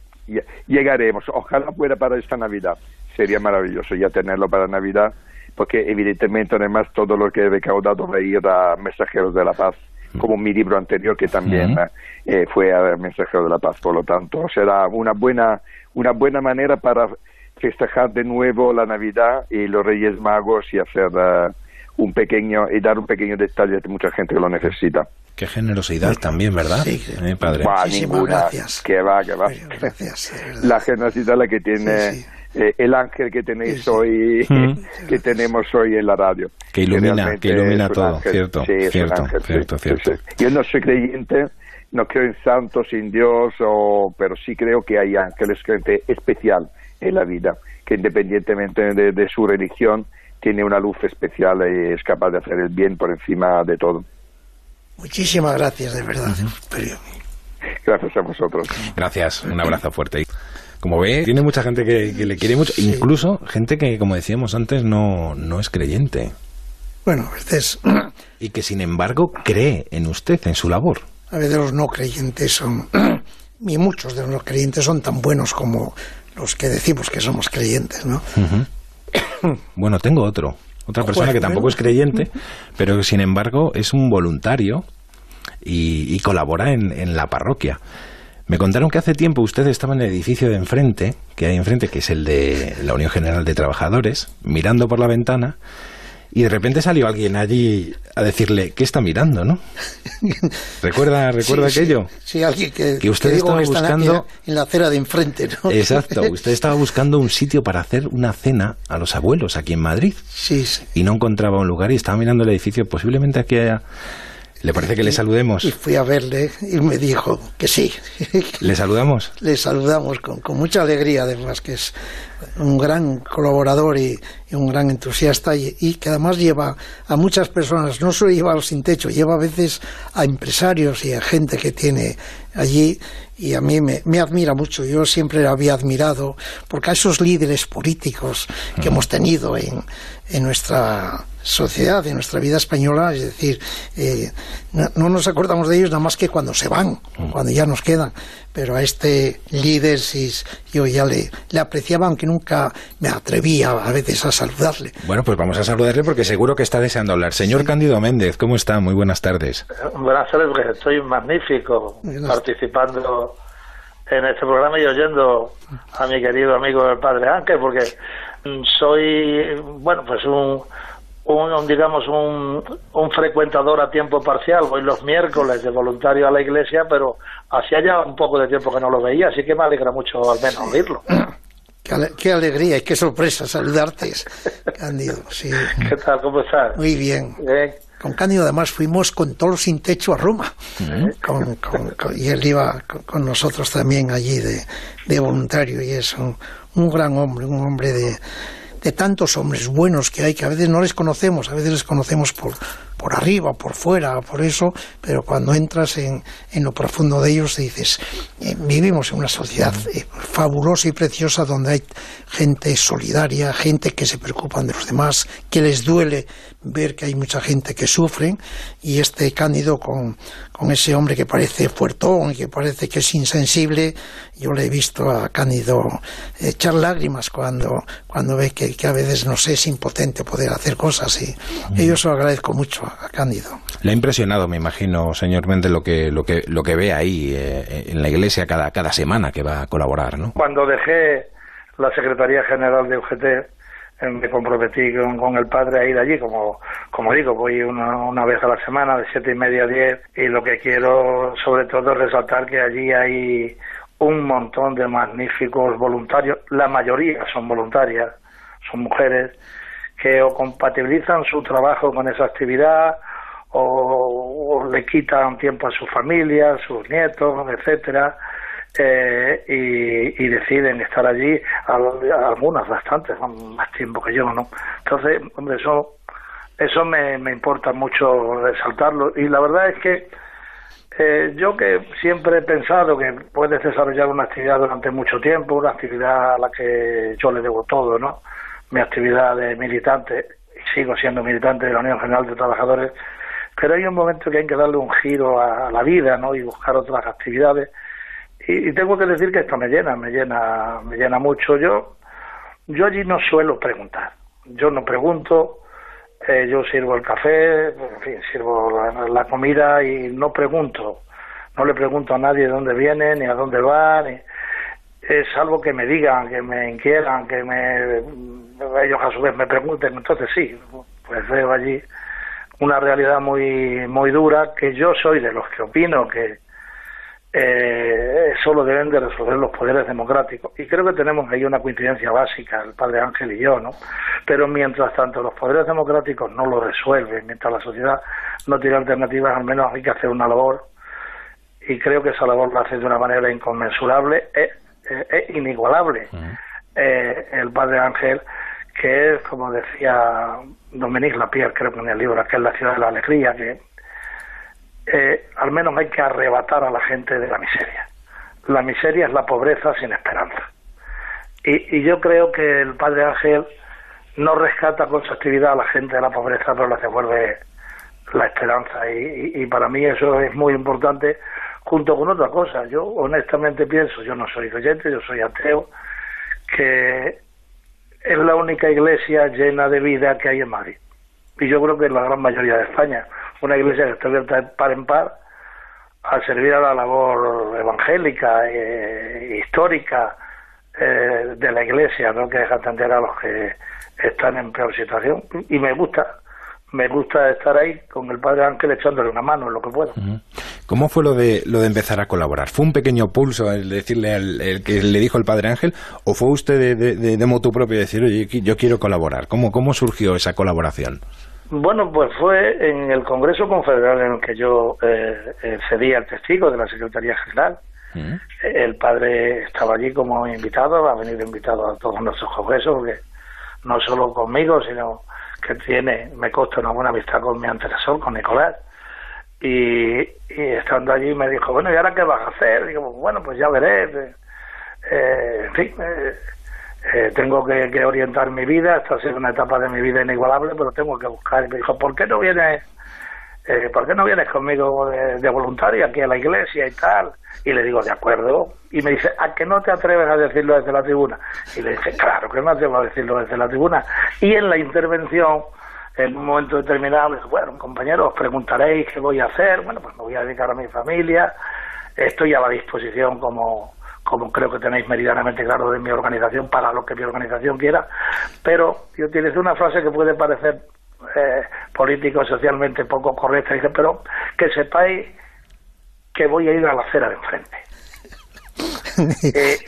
llegaremos. Ojalá fuera para esta Navidad. Sería maravilloso ya tenerlo para Navidad, porque evidentemente además todo lo que he recaudado va a ir a Mensajeros de la Paz como mi libro anterior que también eh, fue a Mensajeros de la Paz. Por lo tanto, será una buena, una buena manera para festejar de nuevo la Navidad y los Reyes Magos y hacer uh, un pequeño y dar un pequeño detalle a mucha gente que lo necesita. Qué generosidad también, ¿verdad? Sí, eh, padre. ninguna. Gracias. Que va, que va. Gracias, la generosidad la que tiene eh, el ángel que tenéis hoy, mm. que tenemos hoy en la radio. Que ilumina, que, ilumina todo, cierto, cierto, cierto, cierto. Yo no soy creyente, no creo en santos, en Dios, o, pero sí creo que hay ángeles, gente especial en la vida, que independientemente de, su religión, tiene una luz especial y es capaz de hacer el bien por encima de todo. Muchísimas gracias, de verdad. Gracias a vosotros. Gracias, un abrazo fuerte. Como ve, tiene mucha gente que, le quiere mucho, incluso gente que, como decíamos antes, no, no es creyente. Bueno, a veces... Y que, sin embargo, cree en usted, en su labor. A veces los no creyentes son... Y muchos de los no creyentes son tan buenos como los que decimos que somos creyentes, ¿no? bueno, tengo otro. Otra persona que tampoco es creyente, pero que sin embargo es un voluntario y, colabora en, la parroquia. Me contaron que hace tiempo usted estaba en el edificio de enfrente, que hay enfrente, que es el de la Unión General de Trabajadores, mirando por la ventana y de repente salió alguien allí a decirle, ¿qué está mirando, no? ¿Recuerda, recuerda aquello? Sí, alguien que, que usted estaba buscando... En la acera de enfrente, ¿no? Exacto, usted estaba buscando un sitio para hacer una cena a los abuelos aquí en Madrid. Sí, sí. Y no encontraba un lugar y estaba mirando el edificio, posiblemente aquí haya ¿Le parece que le saludemos? Y fui a verle y me dijo que sí. ¿Le saludamos? Le saludamos con, mucha alegría, además, que es un gran colaborador y, un gran entusiasta y, que además lleva a muchas personas, no solo lleva a los sin techo, lleva a veces a empresarios y a gente que tiene allí y a mí me, admira mucho. Yo siempre lo había admirado porque a esos líderes políticos que hemos tenido en, en nuestra sociedad, en nuestra vida española, es decir, eh, no, nos acordamos de ellos nada más que cuando se van, cuando ya nos quedan. Pero a este líder sí, yo ya le, le apreciaba, aunque nunca me atrevía a veces a saludarle. Bueno, pues vamos a saludarle porque seguro que está deseando hablar. Señor Cándido Méndez, ¿cómo está? Muy buenas tardes. Buenas tardes, porque estoy magnífico participando en este programa y oyendo a mi querido amigo el padre Ángel, porque soy, bueno, pues un, un digamos, un, un, frecuentador a tiempo parcial. Voy los miércoles de voluntario a la iglesia, pero hacía ya un poco de tiempo que no lo veía, así que me alegra mucho al menos oírlo. Qué, alegría y qué sorpresa saludarte, Cándido. Sí. ¿Qué tal? ¿Cómo estás? Muy bien. Con Cándido además fuimos con todo sin techo a Roma. y él iba con, nosotros también allí de, de voluntario y es un, un gran hombre, un hombre de, de tantos hombres buenos que hay, que a veces no les conocemos, a veces les conocemos por, por arriba, por fuera, por eso, pero cuando entras en, en lo profundo de ellos dices, eh, vivimos en una sociedad eh, fabulosa y preciosa donde hay gente solidaria, gente que se preocupan de los demás, que les duele ver que hay mucha gente que sufre y este Cándido con, con ese hombre que parece fuertón y que parece que es insensible, yo le he visto a Cándido echar lágrimas cuando, cuando ve que, que a veces, no sé, es impotente poder hacer cosas y, y yo se lo agradezco mucho a Cándido. Le ha impresionado, me imagino, señor Méndez, lo que, lo que, lo que ve ahí eh, en la iglesia cada, cada semana que va a colaborar, ¿no? Cuando dejé la Secretaría General de UGT, eh, me comprometí con, el padre a ir allí, como, como digo, voy una, una vez a la semana, de siete y media a diez, y lo que quiero sobre todo es resaltar que allí hay un montón de magníficos voluntarios, la mayoría son voluntarias, son mujeres, que o compatibilizan su trabajo con esa actividad o, le quitan tiempo a su familia, sus nietos, etcétera, eh, y, deciden estar allí, algunas bastantes, más tiempo que yo, ¿no? Entonces, hombre, eso, eso me, me importa mucho resaltarlo, y la verdad es que Eh, yo que siempre he pensado que puedes desarrollar una actividad durante mucho tiempo, una actividad a la que yo le debo todo, ¿no? Mi actividad de militante, sigo siendo militante de la Unión General de Trabajadores, pero hay un momento que hay que darle un giro a, la vida, ¿no? Y buscar otras actividades. Y, y, tengo que decir que esto me llena, me llena, me llena mucho. Yo, yo allí no suelo preguntar. Yo no pregunto, eh, yo sirvo el café, en fin, sirvo la, comida y no pregunto, no le pregunto a nadie de dónde viene, ni a dónde va, ni... es algo que me digan, que me inquieran, que me ellos a su vez me pregunten, entonces sí, pues veo allí una realidad muy muy dura que yo soy de los que opino que eh, solo deben de resolver los poderes democráticos. Y creo que tenemos ahí una coincidencia básica, el padre Ángel y yo, ¿no? Pero mientras tanto los poderes democráticos no lo resuelven, mientras la sociedad no tiene alternativas, al menos hay que hacer una labor. Y creo que esa labor la hace de una manera inconmensurable, es, inigualable. Eh, el padre Ángel, que es, como decía Dominique Lapierre, creo que en el libro, que es la ciudad de la alegría, que eh, al menos hay que arrebatar a la gente de la miseria. La miseria es la pobreza sin esperanza. Y, yo creo que el Padre Ángel no rescata con su actividad a la gente de la pobreza, pero le devuelve la esperanza. Y, para mí eso es muy importante, junto con otra cosa. Yo honestamente pienso, yo no soy creyente, yo soy ateo, que es la única iglesia llena de vida que hay en Madrid. Y yo creo que en la gran mayoría de España una iglesia que está abierta de par en par al servir a la labor evangélica, e histórica eh, de la iglesia, ¿no? que deja entender a los que están en peor situación. Y me gusta, me gusta estar ahí con el Padre Ángel echándole una mano en lo que puedo. ¿Cómo fue lo de lo de empezar a colaborar? ¿Fue un pequeño pulso el decirle al que le dijo el Padre Ángel o fue usted de, de, de motu propio decir, oye, yo quiero colaborar? ¿Cómo, cómo surgió esa colaboración? Bueno, pues fue en el Congreso Confederal en el que yo eh, eh cedía el testigo de la Secretaría General. Mm. El padre estaba allí como invitado, ha venido invitado a todos nuestros congresos, porque no solo conmigo, sino que tiene, me consta una buena amistad con mi antecesor, con Nicolás. Y, estando allí me dijo, bueno, ¿y ahora qué vas a hacer? digo, bueno, pues ya veré. Eh, en fin, eh, eh, tengo que, orientar mi vida, esta ha sido una etapa de mi vida inigualable, pero tengo que buscar. Y me dijo, ¿por qué no vienes, eh, ¿por qué no vienes conmigo de, voluntario aquí a la iglesia y tal? Y le digo, de acuerdo. Y me dice, ¿a que no te atreves a decirlo desde la tribuna? Y le dije, claro que no atrevo a decirlo desde la tribuna. Y en la intervención, en un momento determinado, me dijo, bueno, compañeros, os preguntaréis qué voy a hacer. Bueno, pues me voy a dedicar a mi familia. Estoy a la disposición como como creo que tenéis meridianamente claro de mi organización, para lo que mi organización quiera, pero yo utilicé una frase que puede parecer eh, político, socialmente poco correcta, pero que sepáis que voy a ir a la acera de enfrente. Eh,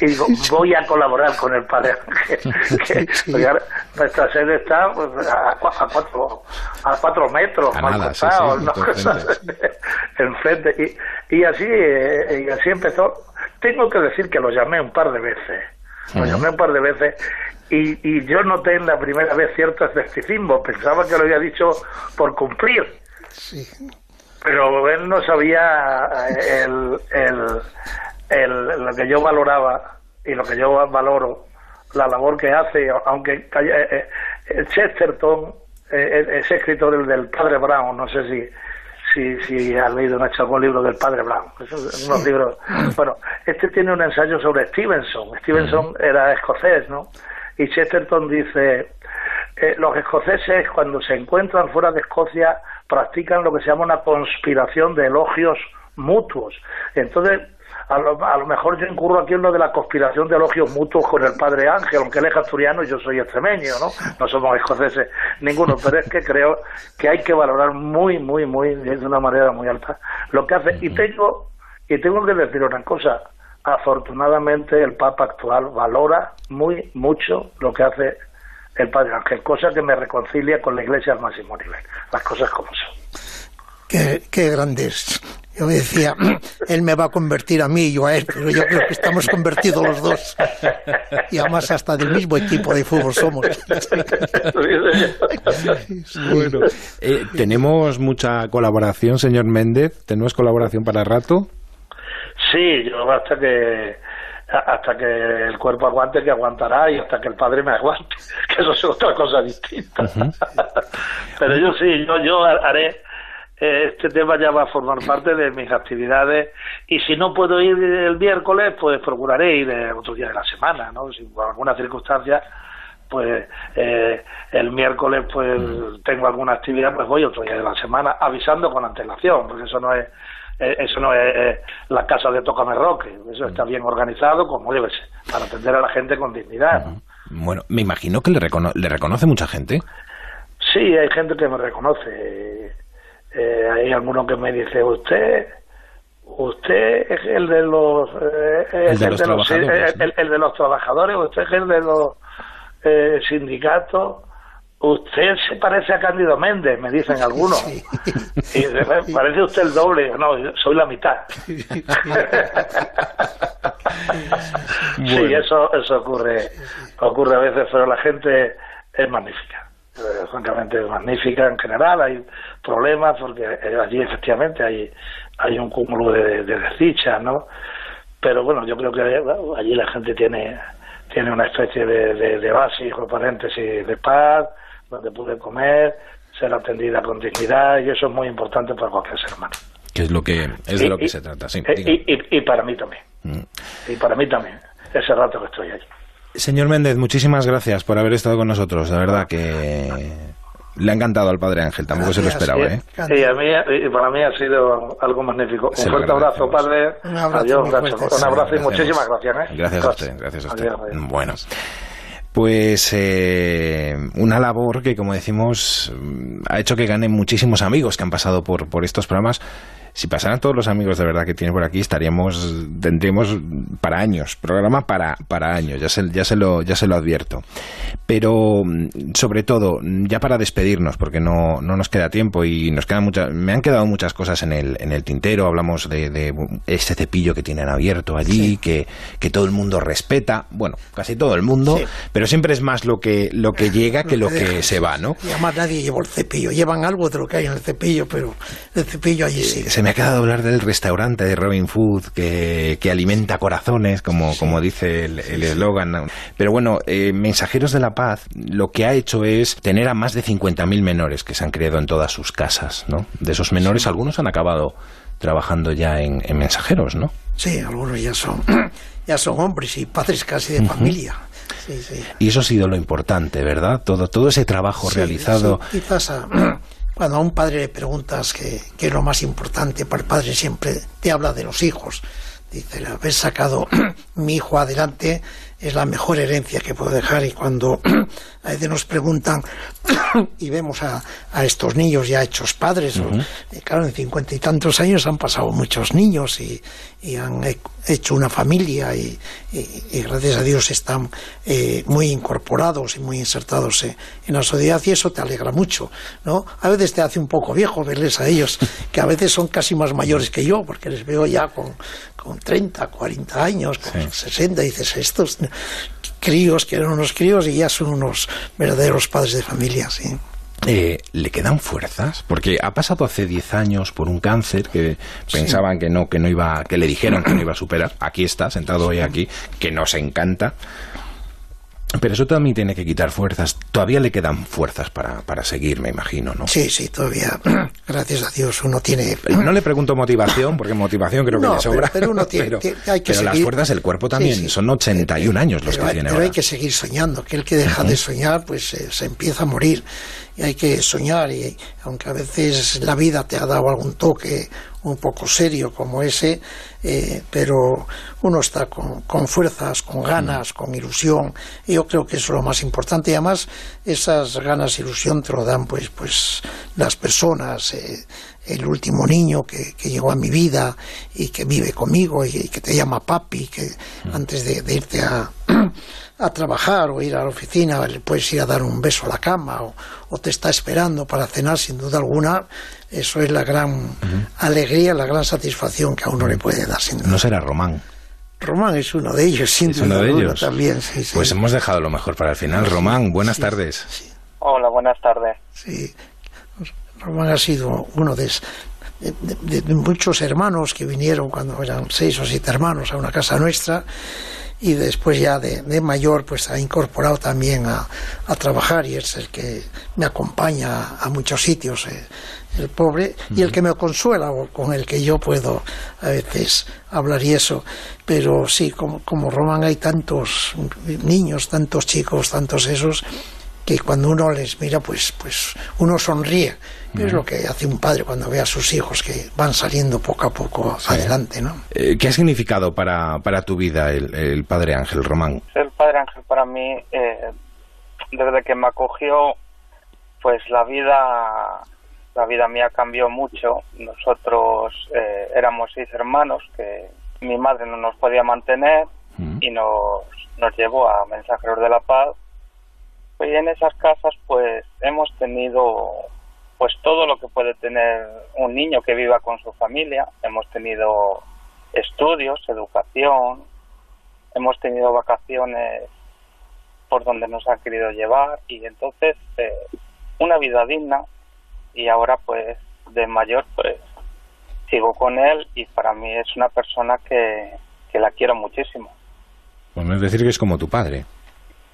y digo, voy a colaborar con el padre que, nuestra sede está pues, a, cuatro, a cuatro metros, más enfrente. Y, y así, eh, y así empezó tengo que decir que lo llamé un par de veces. Lo llamé un par de veces y, y yo noté en la primera vez cierto escepticismo. Pensaba que lo había dicho por cumplir. Pero él no sabía eh, el, el, el, lo que yo valoraba y lo que yo valoro, la labor que hace, aunque eh, eh, Chesterton, ese escritor del padre Brown, no sé si si, si has leído un algún libro del padre Brown. unos libros. Bueno, este tiene un ensayo sobre Stevenson. Stevenson era escocés, ¿no? Y Chesterton dice: eh, los escoceses, cuando se encuentran fuera de Escocia, practican lo que se llama una conspiración de elogios mutuos. Entonces, a lo, mejor yo incurro aquí en lo de la conspiración de elogios mutuos con el padre Ángel, aunque él es asturiano y yo soy extremeño, ¿no? No somos escoceses ninguno, pero es que creo que hay que valorar muy, muy, muy, de una manera muy alta lo que hace. Y tengo, y tengo que decir una cosa, afortunadamente el Papa actual valora muy mucho lo que hace el Padre Ángel, cosa que me reconcilia con la Iglesia al máximo nivel, las cosas como son. Qué, qué grandes Yo me decía, él me va a convertir a mí y yo a él, pero yo creo que estamos convertidos los dos. Y además hasta del mismo equipo de fútbol somos. bueno, eh, ¿tenemos mucha colaboración, señor Méndez? ¿Tenemos colaboración para rato? Sí, yo hasta que hasta que el cuerpo aguante, que aguantará, y hasta que el padre me aguante, que eso es otra cosa distinta. Pero yo sí, yo, yo haré, este tema ya va a formar parte de mis actividades, y si no puedo ir el miércoles, pues procuraré ir otro día de la semana, ¿no? Si por alguna circunstancia, pues eh, el miércoles pues tengo alguna actividad, pues voy otro día de la semana, avisando con antelación, porque eso no es eh, eso no es eh, la casa de Tócame Roque, eso está bien organizado como debe ser, para atender a la gente con dignidad. Bueno, me imagino que le, le reconoce mucha gente. Sí, hay gente que me reconoce. Eh, hay alguno que me dice, usted, usted es el de los, el, de los, trabajadores, el, de los trabajadores, usted es el de los sindicatos Usted se parece a Cándido Méndez, me dicen algunos. Y parece usted el doble. No, soy la mitad. Sí, eso, eso ocurre, ocurre a veces, pero la gente es magnífica. Eh, francamente magnífica en general. Hay problemas porque eh, allí efectivamente hay, hay un cúmulo de, de desdichas, ¿no? Pero bueno, yo creo que allí la gente tiene tiene una especie de, de, de base y paréntesis de paz donde pude comer, ser atendida con dignidad y eso es muy importante para cualquier ser humano. Que es lo que es de lo que se trata, sí. Y, para mí también. Mm. Y para mí también, ese rato que estoy allí. Señor Méndez, muchísimas gracias por haber estado con nosotros. La verdad que le ha encantado al Padre Ángel, tampoco se lo esperaba, ¿eh? Sí, a mí, para mí ha sido algo magnífico. un fuerte abrazo, Padre. Un abrazo, Un abrazo y muchísimas gracias, ¿eh? Gracias, a usted, gracias a usted. Bueno. Pues eh, una labor que, como decimos, ha hecho que ganen muchísimos amigos que han pasado por, por estos programas si pasaran todos los amigos de verdad que tiene por aquí, estaríamos, tendríamos para años, programa para, para años, ya se, ya, se lo, ya se lo advierto. Pero, mm, sobre todo, ya para despedirnos, porque no, no nos queda tiempo y nos quedan muchas, me han quedado muchas cosas en el, en el tintero, hablamos de, de este cepillo que tienen abierto allí, que, que todo el mundo respeta, bueno, casi todo el mundo, pero siempre es más lo que, lo que llega que lo que se va, ¿no? Y además nadie lleva el cepillo, llevan algo de lo que hay en el cepillo, pero el cepillo allí sí me ha quedado hablar del restaurante de Robin Food que, alimenta corazones, como, como dice el eslogan. Pero bueno, eh, Mensajeros de la Paz lo que ha hecho es tener a más de 50.000 menores que se han creado en todas sus casas. ¿no? De esos menores, algunos han acabado trabajando ya en, mensajeros, ¿no? Sí, algunos ya son, ya son hombres y padres casi de familia. Y eso ha sido lo importante, ¿verdad? Todo, todo ese trabajo realizado. quizás a, cuando a un padre le preguntas qué, es lo más importante, para el padre siempre te habla de los hijos. Dice, haber sacado mi hijo adelante es la mejor herencia que puedo dejar. Y cuando a veces nos preguntan y vemos a, estos niños ya hechos padres, eh, claro, en cincuenta y tantos años han pasado muchos niños y, han hecho una familia y, gracias a Dios están eh, muy incorporados y muy insertados en, la sociedad y eso te alegra mucho, ¿no? A veces te hace un poco viejo verles a ellos, que a veces son casi más mayores que yo, porque les veo ya con, con 30, 40 años, con 60, y dices, estos críos que eran unos críos y ya son unos verdaderos padres de familia, sí. Eh, ¿Le quedan fuerzas? Porque ha pasado hace 10 años por un cáncer que pensaban que no, que no iba, que le dijeron que no iba a superar. Aquí está, sentado hoy aquí, que nos encanta. Pero eso también tiene que quitar fuerzas. Todavía le quedan fuerzas para, para seguir, me imagino, ¿no? Sí, sí, todavía. Gracias a Dios uno tiene. No le pregunto motivación, porque motivación creo que le sobra. Pero, uno tiene, hay que pero las fuerzas del cuerpo también. Son 81 años los que tiene Pero hay que seguir soñando. Que el que deja de soñar, pues eh, se empieza a morir. Y hay que soñar. Y aunque a veces la vida te ha dado algún toque un poco serio como ese, eh, pero uno está con, con, fuerzas, con ganas, con ilusión. Y yo creo que eso es lo más importante. Y además, esas ganas, ilusión te lo dan pues, pues las personas. Eh, el último niño que, que, llegó a mi vida y que vive conmigo y, que te llama papi, que antes de, irte a, a trabajar o ir a la oficina, le puedes ir a dar un beso a la cama o, te está esperando para cenar, sin duda alguna, eso es la gran alegría, la gran satisfacción que a uno le puede dar. Sin duda. No será Román. Román es uno de ellos, sin duda uno de ellos. también. Pues hemos dejado lo mejor para el final. Román, buenas tardes. Hola, buenas tardes. Sí, Román ha sido uno de, de, muchos hermanos que vinieron cuando eran seis o siete hermanos a una casa nuestra y después ya de, mayor pues ha incorporado también a, trabajar y es el que me acompaña a muchos sitios eh, el pobre y el que me consuela o con el que yo puedo a veces hablar y eso. Pero sí como, como Román hay tantos niños tantos chicos tantos esos que cuando uno les mira pues pues uno sonríe es lo que hace un padre cuando ve a sus hijos que van saliendo poco a poco adelante, ¿no? Eh, ¿Qué ha significado para, para tu vida el, Padre Ángel Román? El Padre Ángel para mí, eh, desde que me acogió, pues la vida, la vida mía cambió mucho. Nosotros eh, éramos seis hermanos que mi madre no nos podía mantener y nos, nos llevó a Mensajeros de la Paz. Y en esas casas, pues hemos tenido pues todo lo que puede tener un niño que viva con su familia. Hemos tenido estudios, educación, hemos tenido vacaciones por donde nos ha querido llevar y entonces eh, una vida digna y ahora pues de mayor pues sigo con él y para mí es una persona que, que la quiero muchísimo. Bueno, es decir que es como tu padre.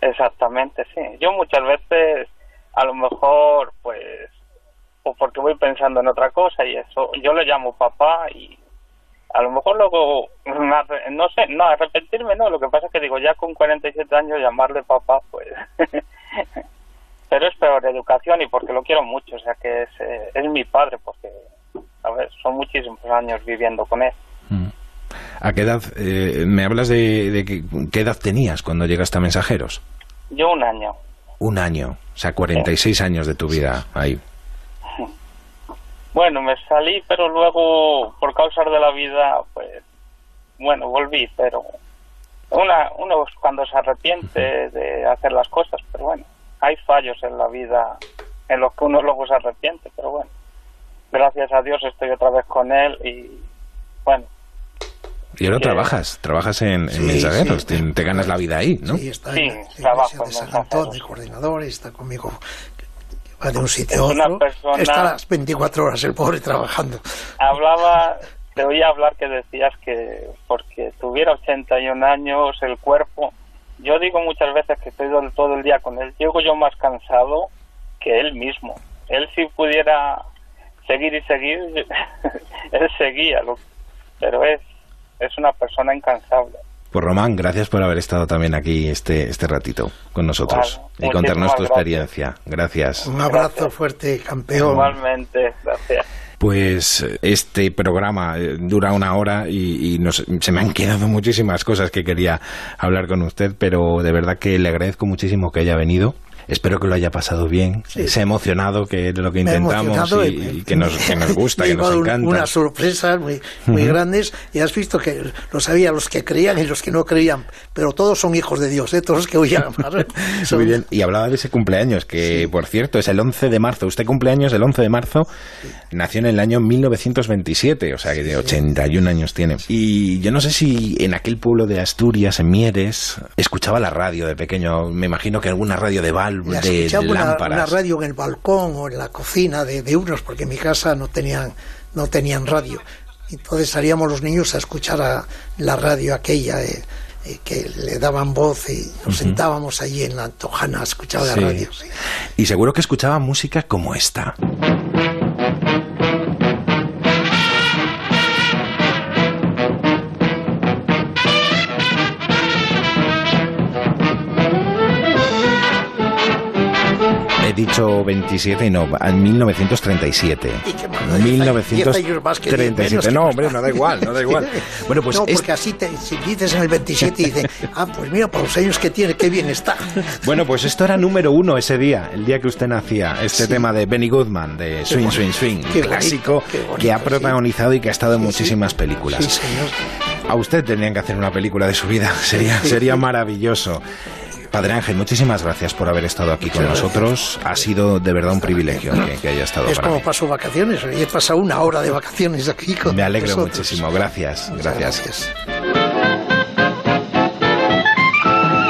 Exactamente, sí. Yo muchas veces a lo mejor pues porque voy pensando en otra cosa y eso. Yo le llamo papá y a lo mejor luego, no sé, no, arrepentirme no, lo que pasa es que digo, ya con 47 años llamarle papá, pues... Pero es peor educación y porque lo quiero mucho, o sea que es, eh, es mi padre, porque, a ver, son muchísimos años viviendo con él. Mm. ¿A qué edad, eh, me hablas de, de qué edad tenías cuando llegaste a Mensajeros? Yo un año. Un año, o sea, 46 años de tu vida ahí. Bueno, me salí, pero luego, por causas de la vida, pues, bueno, volví, pero una, uno cuando se arrepiente de hacer las cosas, pero bueno, hay fallos en la vida en los que uno luego se arrepiente, pero bueno, gracias a Dios estoy otra vez con él y bueno. Y ahora trabajas, trabajas en, mensajeros, te, ganas la vida ahí, ¿no? Sí, está en, trabajo de San Antón, de coordinador, y está conmigo va de un sitio a otro, está las 24 horas el pobre trabajando. Hablaba, te oía hablar que decías que porque tuviera 81 años el cuerpo, yo digo muchas veces que estoy todo el día con él, llego yo más cansado que él mismo. Él si pudiera seguir y seguir, él seguía, pero es, es una persona incansable. Pues Román, gracias por haber estado también aquí este, este ratito con nosotros y contarnos tu experiencia. Gracias. Un abrazo fuerte, campeón. Igualmente, gracias. Pues este programa eh, dura una hora y, se me han quedado muchísimas cosas que quería hablar con usted, pero de verdad que le agradezco muchísimo que haya venido Espero que lo haya pasado bien, se ha emocionado, que es lo que intentamos y, que, nos, que, nos, gusta, que nos encanta. Unas sorpresas muy, muy grandes y has visto que lo sabía los que creían y los que no creían, pero todos son hijos de Dios, ¿eh? todos los que oían. Muy bien, y hablaba de ese cumpleaños, que por cierto es el 11 de marzo. Usted cumpleaños el 11 de marzo, nació en el año 1927, o sea que de 81 años tiene. Y yo no sé si en aquel pueblo de Asturias, en Mieres, escuchaba la radio de pequeño. Me imagino que alguna radio de Val de, una, radio en el balcón o en la cocina de, unos, porque en mi casa no tenían, no tenían radio. Entonces salíamos los niños a escuchar a la radio aquella eh, eh, que le daban voz y nos sentábamos allí en la Tojana a escuchar la radio. Y seguro que escuchaba música como esta. Dicho 27 y no, en 1937. ¿Y qué 1937. No, hombre, no da igual, no da igual. Bueno, pues no, porque así te, si dices en el 27 y dices, ah, pues mira, por los años que tiene, qué bien está. Bueno, pues esto era número uno ese día, el día que usted nacía, este tema de Benny Goodman, de Swing, Swing, Swing, clásico que ha protagonizado y que ha estado en muchísimas películas. Sí, señor. A usted tendrían que hacer una película de su vida, sería, sería maravilloso. Padre Ángel, muchísimas gracias por haber estado aquí con nosotros. Ha sido de verdad un privilegio que, haya estado. Es como paso vacaciones. He pasado una hora de vacaciones aquí con Me alegro muchísimo. Gracias. gracias.